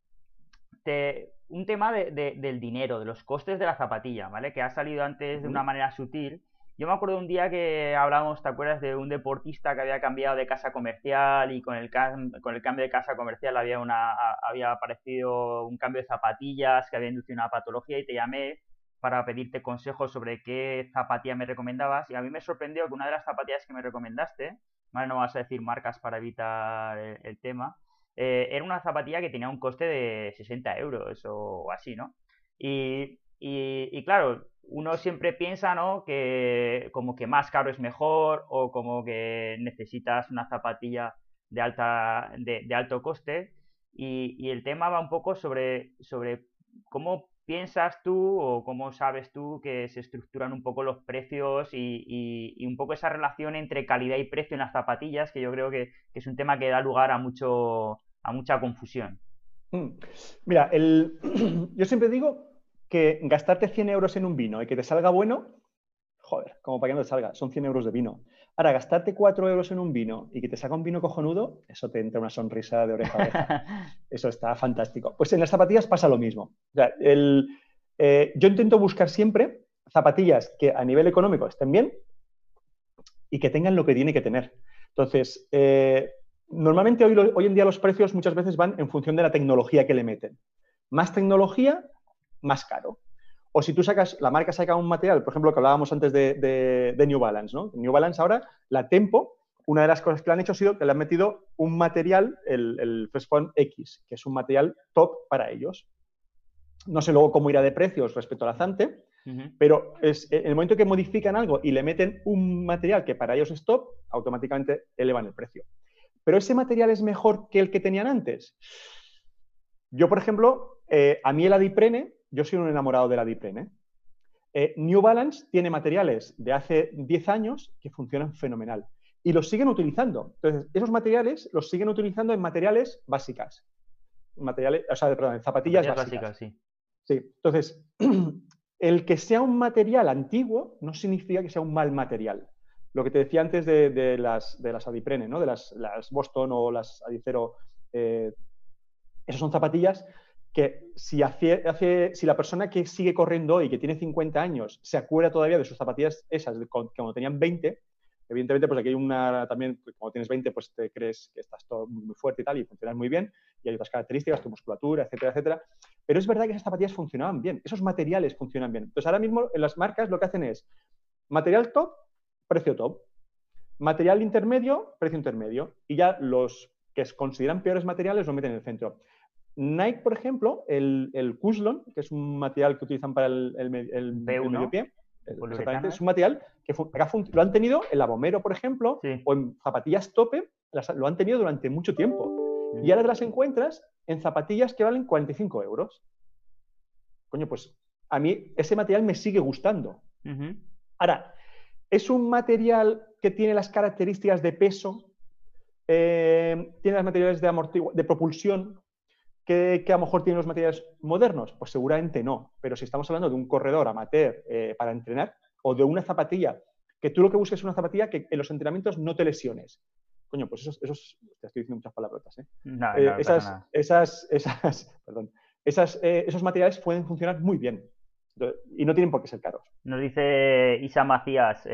un tema de, del dinero, de los costes de la zapatilla, ¿vale? Que ha salido antes de una manera sutil yo me acuerdo un día que hablábamos, ¿te acuerdas? De un deportista que había cambiado de casa comercial y con el, con el cambio de casa comercial había, una, había aparecido un cambio de zapatillas que había inducido una patología y te llamé para pedirte consejos sobre qué zapatilla me recomendabas y a mí me sorprendió que una de las zapatillas que me recomendaste, ¿vale? no vas a decir marcas para evitar el, tema, eh, era una zapatilla que tenía un coste de 60 euros o así, ¿no? Y, y, y claro, uno siempre piensa, ¿no? Que como que más caro es mejor o como que necesitas una zapatilla de, alta, de, alto coste. Y, el tema va un poco sobre, sobre cómo piensas tú o cómo sabes tú que se estructuran un poco los precios y, un poco esa relación entre calidad y precio en las zapatillas, que yo creo que, es un tema que da lugar a, mucho, a mucha confusión. Mm. Mira, el... [CLEARS THROAT] yo siempre digo que gastarte 100 euros en un vino y que te salga bueno, joder, como para que no te salga, son 100 euros de vino. Ahora, gastarte 4 euros en un vino y que te salga un vino cojonudo, eso te entra una sonrisa de oreja a oreja. [LAUGHS] Eso está fantástico. Pues en las zapatillas pasa lo mismo. Eh, yo intento buscar siempre zapatillas que a nivel económico estén bien y que tengan lo que tiene que tener. Entonces, eh, normalmente hoy, hoy en día los precios muchas veces van en función de la tecnología que le meten. Más tecnología, más caro. O si tú sacas, la marca saca un material, por ejemplo, que hablábamos antes de, New Balance, ¿no? New Balance ahora, la Tempo, una de las cosas que le han hecho ha sido que le han metido un material, el, el X, que es un material top para ellos. No sé luego cómo irá de precios respecto al Azante, pero es, en el momento que modifican algo y le meten un material que para ellos es top, automáticamente elevan el precio. Pero ese material es mejor que el que tenían antes. Yo, por ejemplo, eh, a mí el adiprene yo soy un enamorado de la Diprene. Eh, New Balance tiene materiales de hace 10 años que funcionan fenomenal y los siguen utilizando. Entonces, esos materiales los siguen utilizando en materiales básicas. Materiales, o sea, perdón, en zapatillas, básicas. sí. sí. Entonces, [CLEARS THROAT] el que sea un material antiguo no significa que sea un mal material. Lo que te decía antes de, las, de las Adiprene, ¿no? de las, Boston o las Adicero, eh, esas son zapatillas que si, la persona que sigue corriendo hoy, que tiene 50 años, se acuerda todavía de sus zapatillas esas de cuando tenían 20, evidentemente pues aquí hay una también, cuando tienes 20 pues te crees que estás todo muy fuerte y tal y funcionas muy bien y hay otras características, tu musculatura, etcétera, etcétera. Pero es verdad que esas zapatillas funcionaban bien, esos materiales funcionan bien. Entonces ahora mismo en las marcas lo que hacen es material top, precio top. Material intermedio, precio intermedio. Y ya los que consideran peores materiales lo meten en el centro. Nike, por ejemplo, el, el que es un material que utilizan para el, el, medio pie, es un material que lo han tenido en la Bomero, por ejemplo, o en zapatillas tope, lo han tenido durante mucho tiempo. Y ahora te las encuentras en zapatillas que valen 45 euros. Coño, pues a mí ese material me sigue gustando. Ahora, es un material que tiene las características de peso, eh, tiene las materiales de, de propulsión, ¿Que, a lo mejor tienen los materiales modernos? Pues seguramente no. Pero si estamos hablando de un corredor amateur eh, para entrenar o de una zapatilla, que tú lo que busques es una zapatilla que en los entrenamientos no te lesiones. Coño, pues esos, esos te estoy diciendo muchas palabrotas. ¿eh? eh esas, esas, esas, [LAUGHS] perdón, esas, eh, esos materiales pueden funcionar muy bien. Y no tienen por qué ser caros. Nos dice Isa Macías,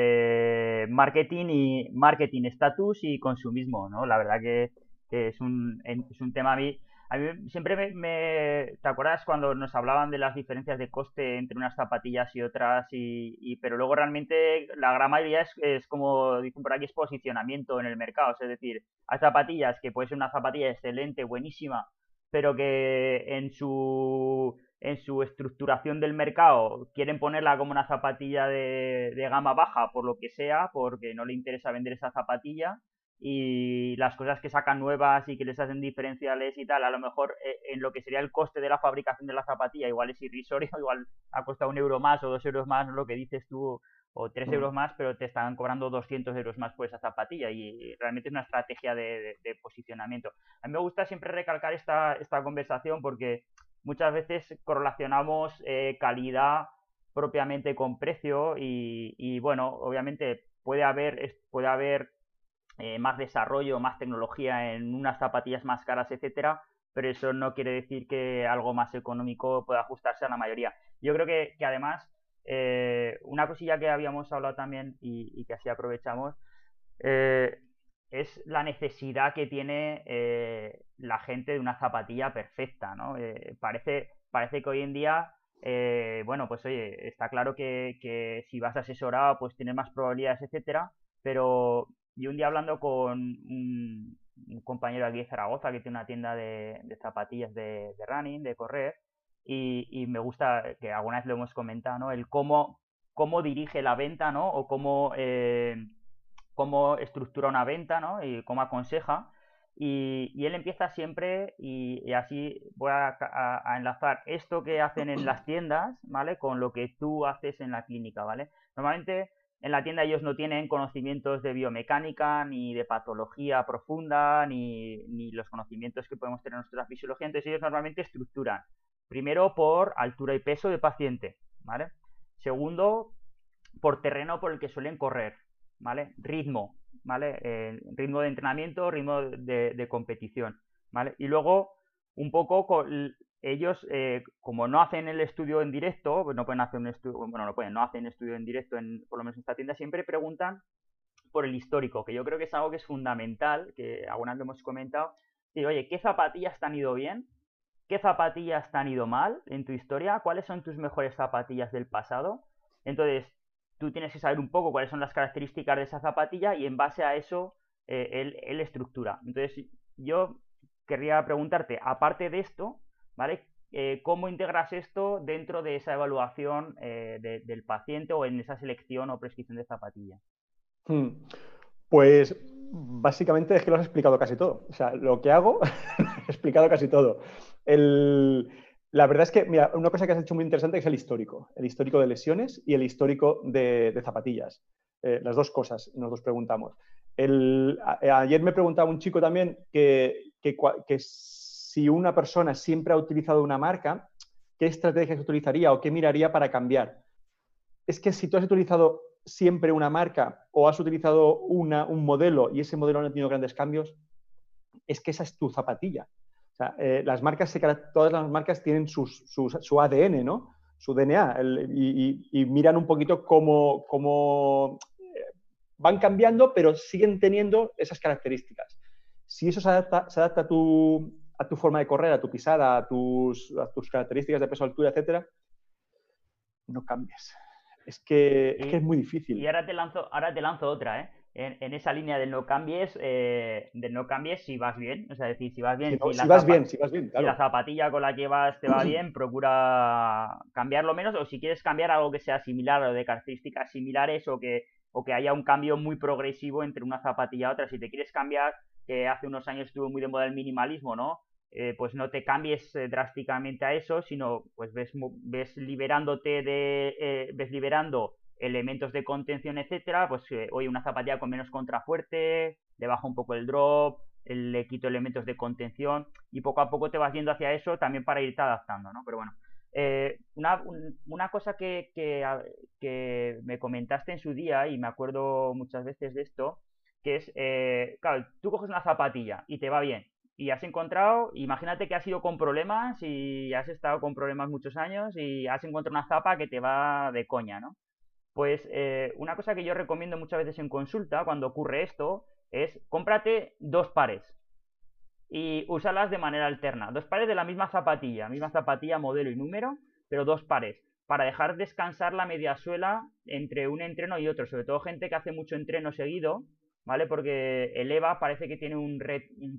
marketing y marketing, estatus y consumismo, ¿no? La verdad que, que es, un, es un tema a mí a mí siempre me, ¿Te acuerdas cuando nos hablaban de las diferencias de coste entre unas zapatillas y otras? Y, pero luego realmente la gran mayoría es, es, como dicen por aquí, es posicionamiento en el mercado. Es decir, hay zapatillas que puede ser una zapatilla excelente, buenísima, pero que en su en su estructuración del mercado quieren ponerla como una zapatilla de, de, gama baja por lo que sea, porque no le interesa vender esa zapatilla y las cosas que sacan nuevas y que les hacen diferenciales y tal, a lo mejor eh, en lo que sería el coste de la fabricación de la zapatilla igual es irrisorio, [LAUGHS] igual ha costado un euro más o dos euros más lo que dices tú o tres mm. euros más, pero te están cobrando 200 euros más por esa zapatilla y realmente es una estrategia de, posicionamiento. A mí me gusta siempre recalcar esta, esta conversación porque muchas veces correlacionamos eh, calidad propiamente con precio y, y, bueno, obviamente puede haber, puede haber eh, más desarrollo, más tecnología en unas zapatillas más caras, etcétera, pero eso no quiere decir que algo más económico pueda ajustarse a la mayoría. Yo creo que, además, eh, una cosilla que habíamos hablado también y, que así aprovechamos, eh, es la necesidad que tiene la gente de una zapatilla perfecta, ¿no? parece, parece que hoy en día bueno, pues oye, está claro que, que, si vas asesorado, pues tienes más probabilidades, etcétera, pero y un día hablando con un, compañero aquí de Zaragoza que tiene una tienda de, zapatillas de, running, de correr, y, me gusta, que alguna vez lo hemos comentado, ¿no? El cómo, cómo dirige la venta, ¿no? O cómo, eh, cómo estructura una venta, ¿no? Y cómo aconseja. Y, él empieza siempre, y, así voy a, a, enlazar esto que hacen en las tiendas, ¿vale? Con lo que tú haces en la clínica, ¿vale? Normalmente en la tienda ellos no tienen conocimientos de biomecánica, ni de patología profunda, ni, los conocimientos que podemos tener en nuestra fisiología. Entonces ellos normalmente estructuran. Primero por altura y peso de paciente, ¿vale? Segundo, por terreno por el que suelen correr, ¿vale? Ritmo, ¿vale? ritmo de entrenamiento, ritmo de, de competición, ¿vale? Y luego un poco con ellos, eh, como no hacen el estudio en directo, pues no pueden hacer un estudio, bueno, no pueden, no hacen estudio en directo, en, por lo menos en esta tienda, siempre preguntan por el histórico, que yo creo que es algo que es fundamental, que algunas lo hemos comentado. Oye, ¿qué zapatillas te han ido bien? ¿Qué zapatillas han ido mal en tu historia? ¿Cuáles son tus mejores zapatillas del pasado? Entonces, tú tienes que saber un poco cuáles son las características de esa zapatilla y en base a eso, eh, él estructura. Entonces, yo querría preguntarte, aparte de esto, ¿vale? Eh, ¿Cómo integras esto dentro de esa evaluación eh, del paciente o en esa selección o prescripción de zapatilla? Hmm. Pues básicamente es que lo has explicado casi todo. O sea, lo que hago, [LAUGHS] he explicado casi todo. la verdad es que, mira, una cosa que has hecho muy interesante es el histórico. El histórico de lesiones y el histórico de, zapatillas. Eh, las dos cosas nos los preguntamos. ayer me preguntaba un chico también que, que, que si una persona siempre ha utilizado una marca, ¿qué estrategias utilizaría o qué miraría para cambiar? Es que si tú has utilizado siempre una marca o has utilizado un modelo y ese modelo no ha tenido grandes cambios, es que esa es tu zapatilla. Eh, las marcas, todas las marcas tienen su ADN, ¿no? Su DNA y, miran un poquito cómo, eh, van cambiando, pero siguen teniendo esas características. Si eso se adapta, se adapta a, tu, a tu forma de correr, a tu pisada, a tus, tus características de peso, altura, etcétera, no cambies. Es que, es muy difícil. Y ahora te lanzo, ahora te lanzo otra, ¿eh? En, esa línea del no cambies, eh, no cambies si vas bien. O sea, decir, si vas bien. Si, vas bien, si vas bien, Si la zapatilla con la que vas te va [CLEARS THROAT] bien, procura cambiarlo menos. O si quieres cambiar algo que sea similar o de características similares o que, o que haya un cambio muy progresivo entre una zapatilla y otra. Si te quieres cambiar, que hace unos años estuvo muy de moda el minimalismo, ¿no? Eh, pues no te cambies eh, drásticamente a eso, sino pues ves, ves liberándote de, eh, ves liberando elementos de contención, etcétera, pues hoy una zapatilla con menos contrafuerte, le bajo un poco el drop, le quito elementos de contención y poco a poco te vas yendo hacia eso también para irte adaptando, ¿no? Pero bueno, una, una, cosa que, que, que, me comentaste en su día y me acuerdo muchas veces de esto, que es, claro, tú coges una zapatilla y te va bien, y has encontrado, imagínate que has ido con problemas y has estado con problemas muchos años y has encontrado una zapa que te va de coña, ¿no? Pues eh, una cosa que yo recomiendo muchas veces en consulta cuando ocurre esto es cómprate dos pares. y usarlas de manera alterna. Dos pares de la misma zapatilla, misma zapatilla, modelo y número, pero dos pares, para dejar descansar la media suela entre un entreno y otro, sobre todo gente que hace mucho entreno seguido, ¿vale? Porque el EVA parece que tiene un,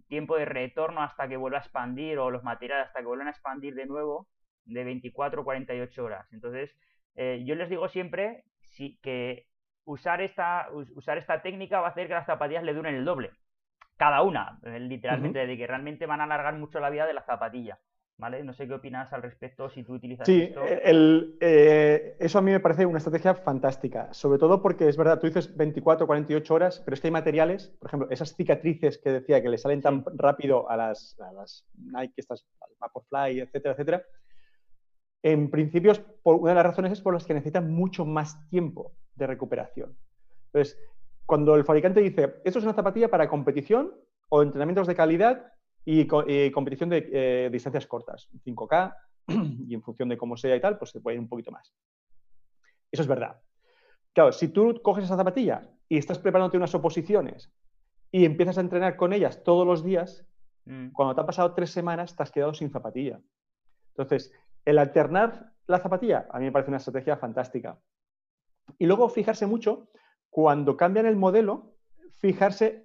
tiempo de retorno hasta que vuelva a expandir o los materiales hasta que vuelvan a expandir de nuevo de 24 o 48 horas. Entonces, eh, yo les digo siempre que usar esta, usar esta técnica va a hacer que las zapatillas le duren el doble. Cada una, eh, literalmente, de que realmente van a alargar mucho la vida de la zapatilla. ¿Vale? No sé qué opinas al respecto si tú utilizas sí, esto. El, eh, eso a mí me parece una estrategia fantástica, sobre todo porque es verdad, tú dices 24 48 horas, pero es que hay materiales, por ejemplo, esas cicatrices que decía que le salen tan rápido a las, a las Nike, estas Vaporfly, etcétera, etcétera, en principio, una de las razones es por las que necesitan mucho más tiempo de recuperación. Entonces, cuando el fabricante dice, esto es una zapatilla para competición o entrenamientos de calidad y, competición de eh, distancias cortas, 5K, [CLEARS THROAT] y en función de cómo sea y tal, pues se puede ir un poquito más. Eso es verdad. Claro, si tú coges esa zapatilla y estás preparándote unas oposiciones y empiezas a entrenar con ellas todos los días, mm. cuando te han pasado tres semanas te has quedado sin zapatilla. Entonces, el alternar la zapatilla a mí me parece una estrategia fantástica. Y luego fijarse mucho cuando cambian el modelo, fijarse,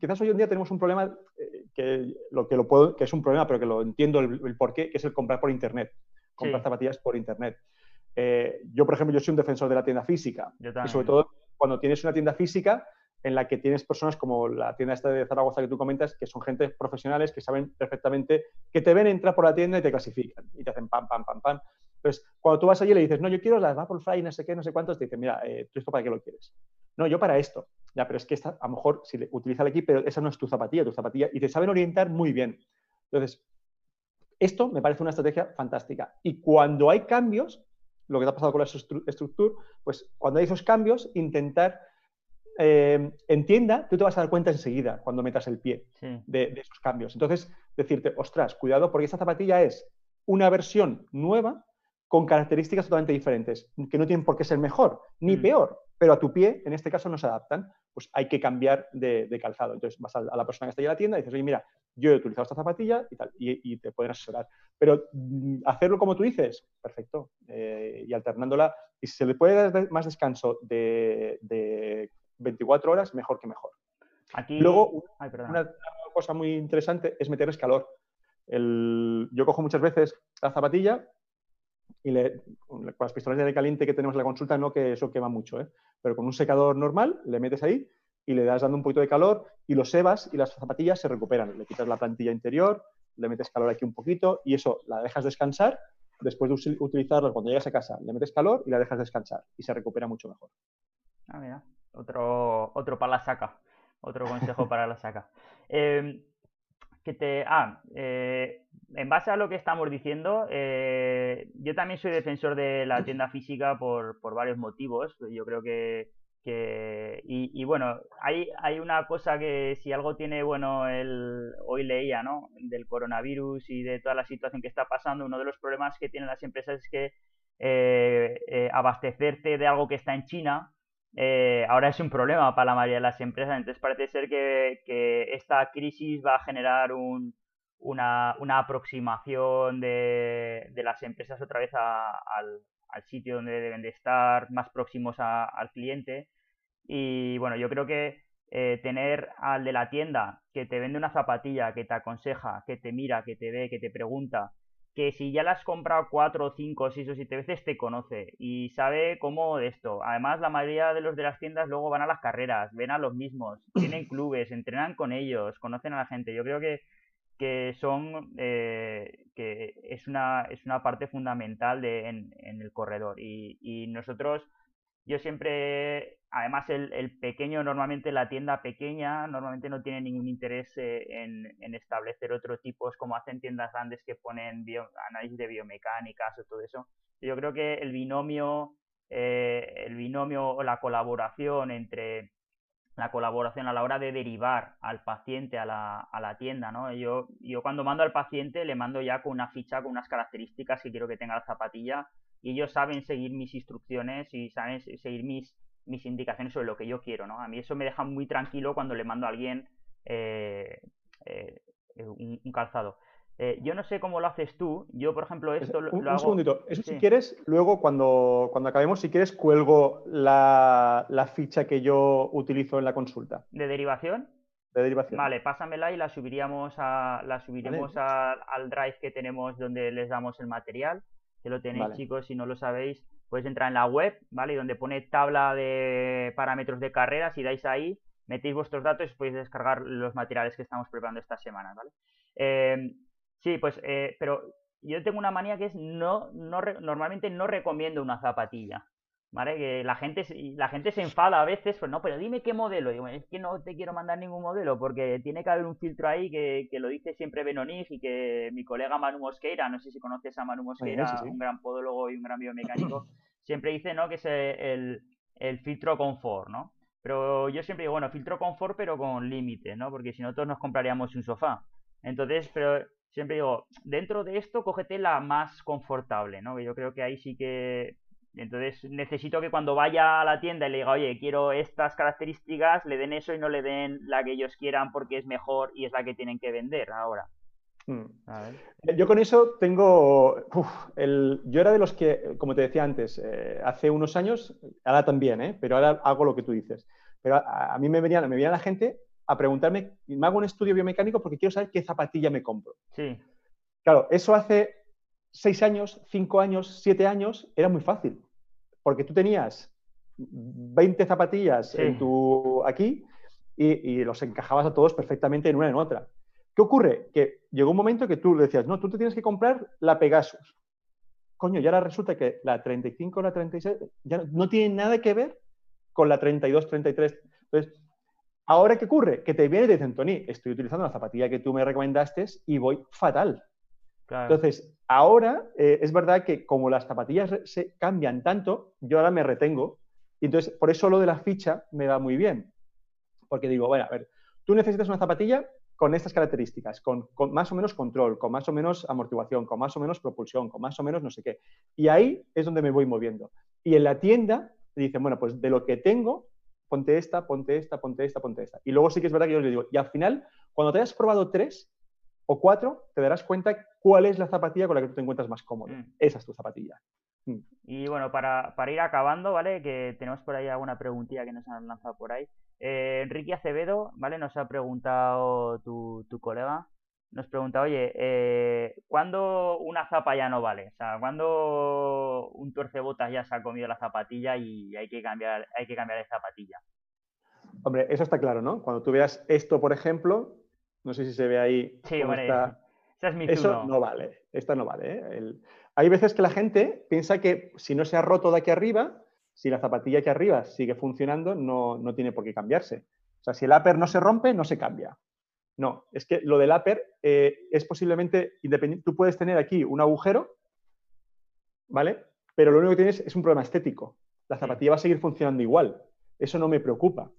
quizás hoy en día tenemos un problema eh, que, lo, que, lo puedo, que es un problema, pero que lo entiendo el, porqué, que es el comprar por Internet, comprar zapatillas por Internet. Eh, yo, por ejemplo, yo soy un defensor de la tienda física. Y sobre todo cuando tienes una tienda física, en la que tienes personas como la tienda esta de Zaragoza que tú comentas, que son gente profesionales que saben perfectamente que te ven entrar por la tienda y te clasifican y te hacen pam, pam, pam, pam. Entonces, cuando tú vas allí y le dices, no, yo quiero las Vaporfly, no sé qué, no sé cuántos, te dicen, mira, eh, ¿tú esto para qué lo quieres? No, yo para esto. Ya, pero es que esta, a lo mejor si le, utiliza el equipo, pero esa no es tu zapatilla, tu zapatilla, y te saben orientar muy bien. Entonces, esto me parece una estrategia fantástica. Y cuando hay cambios, lo que te ha pasado con la estructura, pues cuando hay esos cambios, intentar eh, entienda, tú te vas a dar cuenta enseguida cuando metas el pie de, esos cambios. Entonces, decirte, ostras, cuidado, porque esta zapatilla es una versión nueva con características totalmente diferentes, que no tienen por qué ser mejor ni mm. peor, pero a tu pie, en este caso, no se adaptan. Pues hay que cambiar de, calzado. Entonces vas a, la persona que está ahí en la tienda y dices, oye, mira, yo he utilizado esta zapatilla y tal, y, te pueden asesorar. Pero mm, hacerlo como tú dices, perfecto. Eh, y alternándola, y si se le puede dar más descanso de 24 horas, mejor que mejor. Aquí... Luego, una, cosa muy interesante es meterles calor. Yo cojo muchas veces la zapatilla y le, con las pistolas de aire caliente que tenemos en la consulta, no que eso quema mucho, ¿eh? pero con un secador normal le metes ahí y le das dando un poquito de calor y los sebas y las zapatillas se recuperan. Le quitas la plantilla interior, le metes calor aquí un poquito y eso la dejas descansar. Después de utilizarlo cuando llegas a casa, le metes calor y la dejas descansar y se recupera mucho mejor. Ah, mira. Otro, otro para la saca. Otro consejo para la saca. [LAUGHS] que te, ah, eh, en base a lo que estamos diciendo, eh, yo también soy defensor de la tienda física por, por varios motivos. Yo creo que, que y, bueno, hay, hay una cosa que si algo tiene, bueno, el, hoy leía, ¿no? Del coronavirus y de toda la situación que está pasando, uno de los problemas que tienen las empresas es que eh, abastecerte de algo que está en China eh, ahora es un problema para la mayoría de las empresas. Entonces parece ser que, esta crisis va a generar una, aproximación de, las empresas otra vez al, sitio donde deben de estar, más próximos al cliente. Y bueno, yo creo que eh, tener al de la tienda que te vende una zapatilla, que te aconseja, que te mira, que te ve, que te pregunta, que si ya la has comprado cuatro, cinco, seis o siete veces te conoce y sabe cómo de esto. Además, la mayoría de los de las tiendas luego van a las carreras, ven a los mismos, [CLEARS THROAT] tienen clubes, entrenan con ellos, conocen a la gente. Yo creo que, que son eh, que es una, es una parte fundamental de, en, en el corredor y, y nosotros yo siempre, además el, pequeño, normalmente la tienda pequeña, normalmente no tiene ningún interés eh, en, establecer otro tipos como hacen tiendas grandes que ponen análisis de biomecánicas o todo eso. Yo creo que el binomio, eh, el binomio o la colaboración entre la colaboración a la hora de derivar al paciente a la, a la tienda, ¿no? Yo, yo cuando mando al paciente le mando ya con una ficha, con unas características que quiero que tenga la zapatilla y ellos saben seguir mis instrucciones y saben seguir mis, mis indicaciones sobre lo que yo quiero, ¿no? A mí eso me deja muy tranquilo cuando le mando a alguien eh, eh, calzado. Eh, yo no sé cómo lo haces tú. Yo, por ejemplo, esto lo, un, hago... un segundito. Eso si quieres, luego cuando, cuando acabemos, si quieres, cuelgo la, la, ficha que yo utilizo en la consulta. ¿De derivación? De derivación. Vale, pásamela y la subiríamos a, la subiremos vale. a, al drive que tenemos donde les damos el material. Que lo tenéis, vale. chicos, si no lo sabéis, podéis entrar en la web, ¿vale? Y donde pone tabla de parámetros de carrera, si dais ahí, metéis vuestros datos y podéis descargar los materiales que estamos preparando esta semana, ¿vale? Eh, Sí, pues, eh, pero yo tengo una manía que es no, no normalmente no recomiendo una zapatilla, ¿vale? Que la gente, la gente se enfada a veces, pues no, pero dime qué modelo. Digo, es que no te quiero mandar ningún modelo, porque tiene que haber un filtro ahí que, que lo dice siempre Benonig y que mi colega Manu Mosqueira, no sé si conoces a Manu Mosqueira, sí, sí, sí. un gran podólogo y un gran biomecánico, [CLEARS THROAT] siempre dice, ¿no? Que es el, el filtro confort, ¿no? Pero yo siempre digo, bueno, filtro confort, pero con límite, ¿no? Porque si no, todos nos compraríamos un sofá. Entonces, pero siempre digo, dentro de esto, cógete la más confortable, ¿no? Yo creo que ahí sí que... Entonces necesito que cuando vaya a la tienda y le diga, oye, quiero estas características, le den eso y no le den la que ellos quieran porque es mejor y es la que tienen que vender ahora. Hmm. Yo con eso tengo. Uf, el, yo era de los que, como te decía antes, eh, hace unos años, ahora también, ¿eh? pero ahora hago lo que tú dices. Pero a, a mí me venía, me venía la gente a preguntarme, me hago un estudio biomecánico porque quiero saber qué zapatilla me compro. Sí. Claro, eso hace seis años, cinco años, siete años, era muy fácil. Porque tú tenías 20 zapatillas sí. en tu, aquí y, y, los encajabas a todos perfectamente en una en otra. ¿Qué ocurre? Que llegó un momento que tú le decías, no, tú te tienes que comprar la Pegasus. Coño, y ahora resulta que la 35 o la 36 ya no tienen nada que ver con la 32, 33. Entonces, Ahora, ¿qué ocurre? Que te viene y te dicen, Tony, estoy utilizando la zapatilla que tú me recomendaste y voy fatal. Entonces, ahora eh, es verdad que como las zapatillas se cambian tanto, yo ahora me retengo. Y entonces, por eso lo de la ficha me va muy bien. Porque digo, bueno, a ver, tú necesitas una zapatilla con estas características, con, más o menos control, con más o menos amortiguación, con más o menos propulsión, con más o menos no sé qué. Y ahí es donde me voy moviendo. Y en la tienda dicen, bueno, pues de lo que tengo, ponte esta, ponte esta, ponte esta, ponte esta. Y luego sí que es verdad que yo les digo, y al final, cuando te hayas probado tres o cuatro, te darás cuenta cuál es la zapatilla con la que tú te encuentras más cómodo. Mm. Esa es tu zapatilla. Mm. Y bueno, para, para, ir acabando, ¿vale? Que tenemos por ahí alguna preguntilla que nos han lanzado por ahí. Eh, Enrique Acevedo, ¿vale? Nos ha preguntado tu, tu colega, nos pregunta, oye, eh, ¿cuándo una zapa ya no vale? O sea, ¿cuándo un tuercebotas ya se ha comido la zapatilla y hay que cambiar, hay que cambiar de zapatilla? Hombre, eso está claro, ¿no? Cuando tú veas esto, por ejemplo, no sé si se ve ahí. Sí, hombre, está... esa es mi Eso no vale, esta no vale. ¿eh? El... Hay veces que la gente piensa que si no se ha roto de aquí arriba, si la zapatilla aquí arriba sigue funcionando, no, no tiene por qué cambiarse. O sea, si el upper no se rompe, no se cambia. No, es que lo del upper eh, es posiblemente independiente. Tú puedes tener aquí un agujero, ¿vale? Pero lo único que tienes es un problema estético. La zapatilla va a seguir funcionando igual. Eso no me preocupa.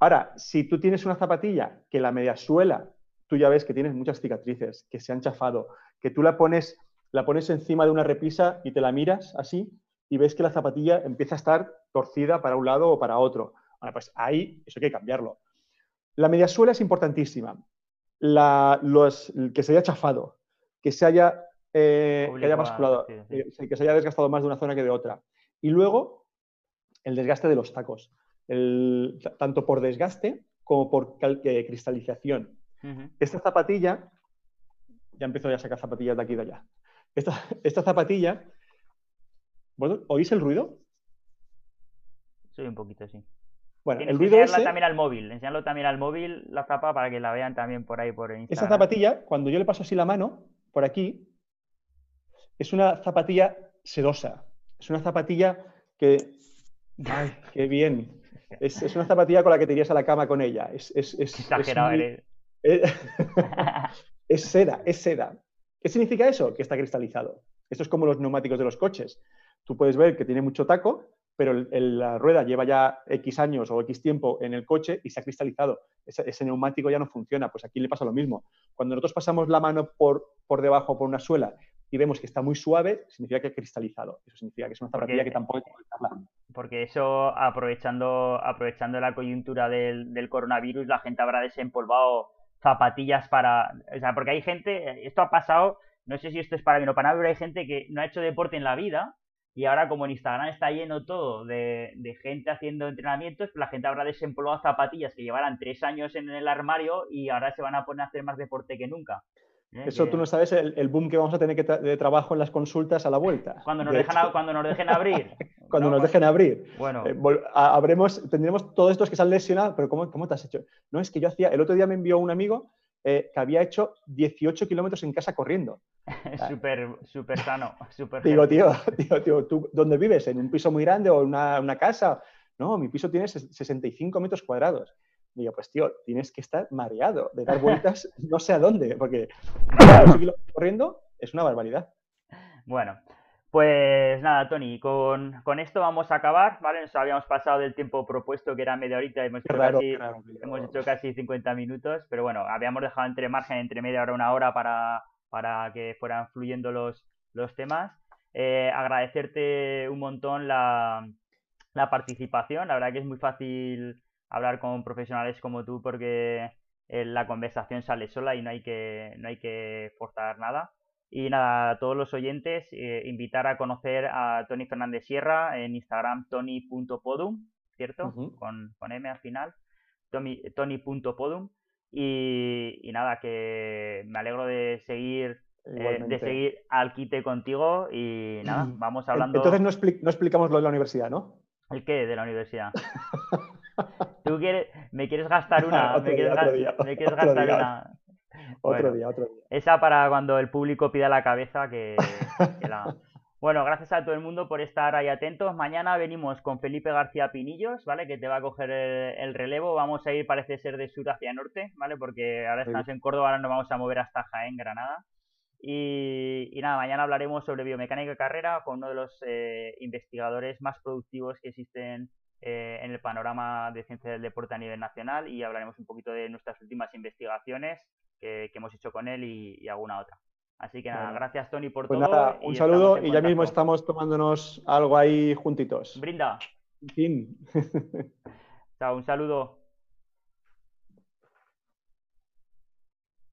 Ahora, si tú tienes una zapatilla que la media suela, tú ya ves que tienes muchas cicatrices, que se han chafado, que tú la pones, la pones encima de una repisa y te la miras así y ves que la zapatilla empieza a estar torcida para un lado o para otro. Bueno, pues ahí eso hay que cambiarlo. La mediasuela es importantísima. La, los, que se haya chafado, que se haya, eh, que haya basculado, sí, sí. que se haya desgastado más de una zona que de otra. Y luego, el desgaste de los tacos, el, tanto por desgaste como por eh, cristalización. Uh -huh. Esta zapatilla, ya empiezo ya a sacar zapatillas de aquí y de allá. Esta, esta zapatilla, ¿oís el ruido? Sí, un poquito, sí. Bueno, el ruido ese, también al móvil, enseñarlo también al móvil la zapa para que la vean también por ahí por Instagram. Esa zapatilla, cuando yo le paso así la mano, por aquí, es una zapatilla sedosa. Es una zapatilla que. ¡Ay, qué bien! Es, es, una zapatilla con la que te irías a la cama con ella. Es, es, es Exagerado muy, eres. [LAUGHS] Es, seda, es seda. ¿Qué significa eso? Que está cristalizado. Esto es como los neumáticos de los coches. Tú puedes ver que tiene mucho taco, pero el, el, la rueda lleva ya X años o X tiempo en el coche y se ha cristalizado. Ese, ese, neumático ya no funciona. Pues aquí le pasa lo mismo. Cuando nosotros pasamos la mano por, por debajo, por una suela, y vemos que está muy suave, significa que ha cristalizado. Eso significa que es una zapatilla que tampoco hay que cortarla. Porque eso, aprovechando, aprovechando la coyuntura del, del, coronavirus, la gente habrá desempolvado zapatillas para... O sea, porque hay gente, esto ha pasado, no sé si esto es para mí o para nada, pero hay gente que no ha hecho deporte en la vida y ahora como en Instagram está lleno todo de, gente haciendo entrenamientos, la gente habrá desempolvado zapatillas que llevarán tres años en el armario y ahora se van a poner a hacer más deporte que nunca. ¿Eh? Eso tú no sabes el, boom que vamos a tener que de trabajo en las consultas a la vuelta. Cuando nos, cuando nos dejen abrir. [LAUGHS] cuando nos dejen abrir. Bueno. Eh, habremos, tendremos todos estos que se han lesionado, pero ¿cómo, ¿cómo te has hecho? No, es que yo hacía, el otro día me envió un amigo eh, que había hecho 18 kilómetros en casa corriendo. [LAUGHS] súper, súper sano. [LAUGHS] Super Digo, tío, tío, tío, ¿tú dónde vives? ¿En un piso muy grande o en una, casa? No, mi piso tiene 65 metros cuadrados. Digo, pues tío, tienes que estar mareado de dar vueltas [LAUGHS] no sé a dónde, porque 18 kilómetros corriendo es una barbaridad. Bueno, pues nada, Tony, con, esto vamos a acabar, ¿vale? Nos habíamos pasado del tiempo propuesto, que era media horita, hemos hecho, casi, hemos hecho casi 50 minutos, pero bueno, habíamos dejado entre margen, entre media hora, una hora para, para que fueran fluyendo los, los temas. Eh, agradecerte un montón la, la participación, la verdad que es muy fácil hablar con profesionales como tú porque eh, la conversación sale sola y no hay que, no hay que forzar nada. Y nada, a todos los oyentes, eh, invitar a conocer a Tony Fernández Sierra en Instagram, tony.podum, ¿cierto? con, con, M al final, tony.podum. Y, y nada, que me alegro de seguir eh, de seguir al quite contigo y nada, [CLEARS THROAT] vamos hablando. Entonces no, no, explicamos lo de la universidad, ¿no? ¿El qué de la universidad? [LAUGHS] ¿Tú quieres, me quieres gastar una? [LAUGHS] ¿Me, quieres, ¿Me quieres [LAUGHS] gastar una? Otro día, otro día. Esa para cuando el público pida la cabeza que, la... [LAUGHS] Bueno, gracias a todo el mundo por estar ahí atentos. Mañana venimos con Felipe García Pinillos, ¿vale? Que te va a coger el, relevo. Vamos a ir, parece ser, de sur hacia norte, ¿vale? Porque ahora estamos en Córdoba, ahora nos vamos a mover hasta Jaén, Granada. Y, nada, mañana hablaremos sobre biomecánica de carrera con uno de los eh, investigadores más productivos que existen eh, en el panorama de ciencia del deporte a nivel nacional y hablaremos un poquito de nuestras últimas investigaciones que, hemos hecho con él y, alguna otra. Así que nada, gracias Tony por pues todo. Nada, un saludo y ya mismo estamos tomándonos algo ahí juntitos. Brinda. Fin. Chao, un saludo.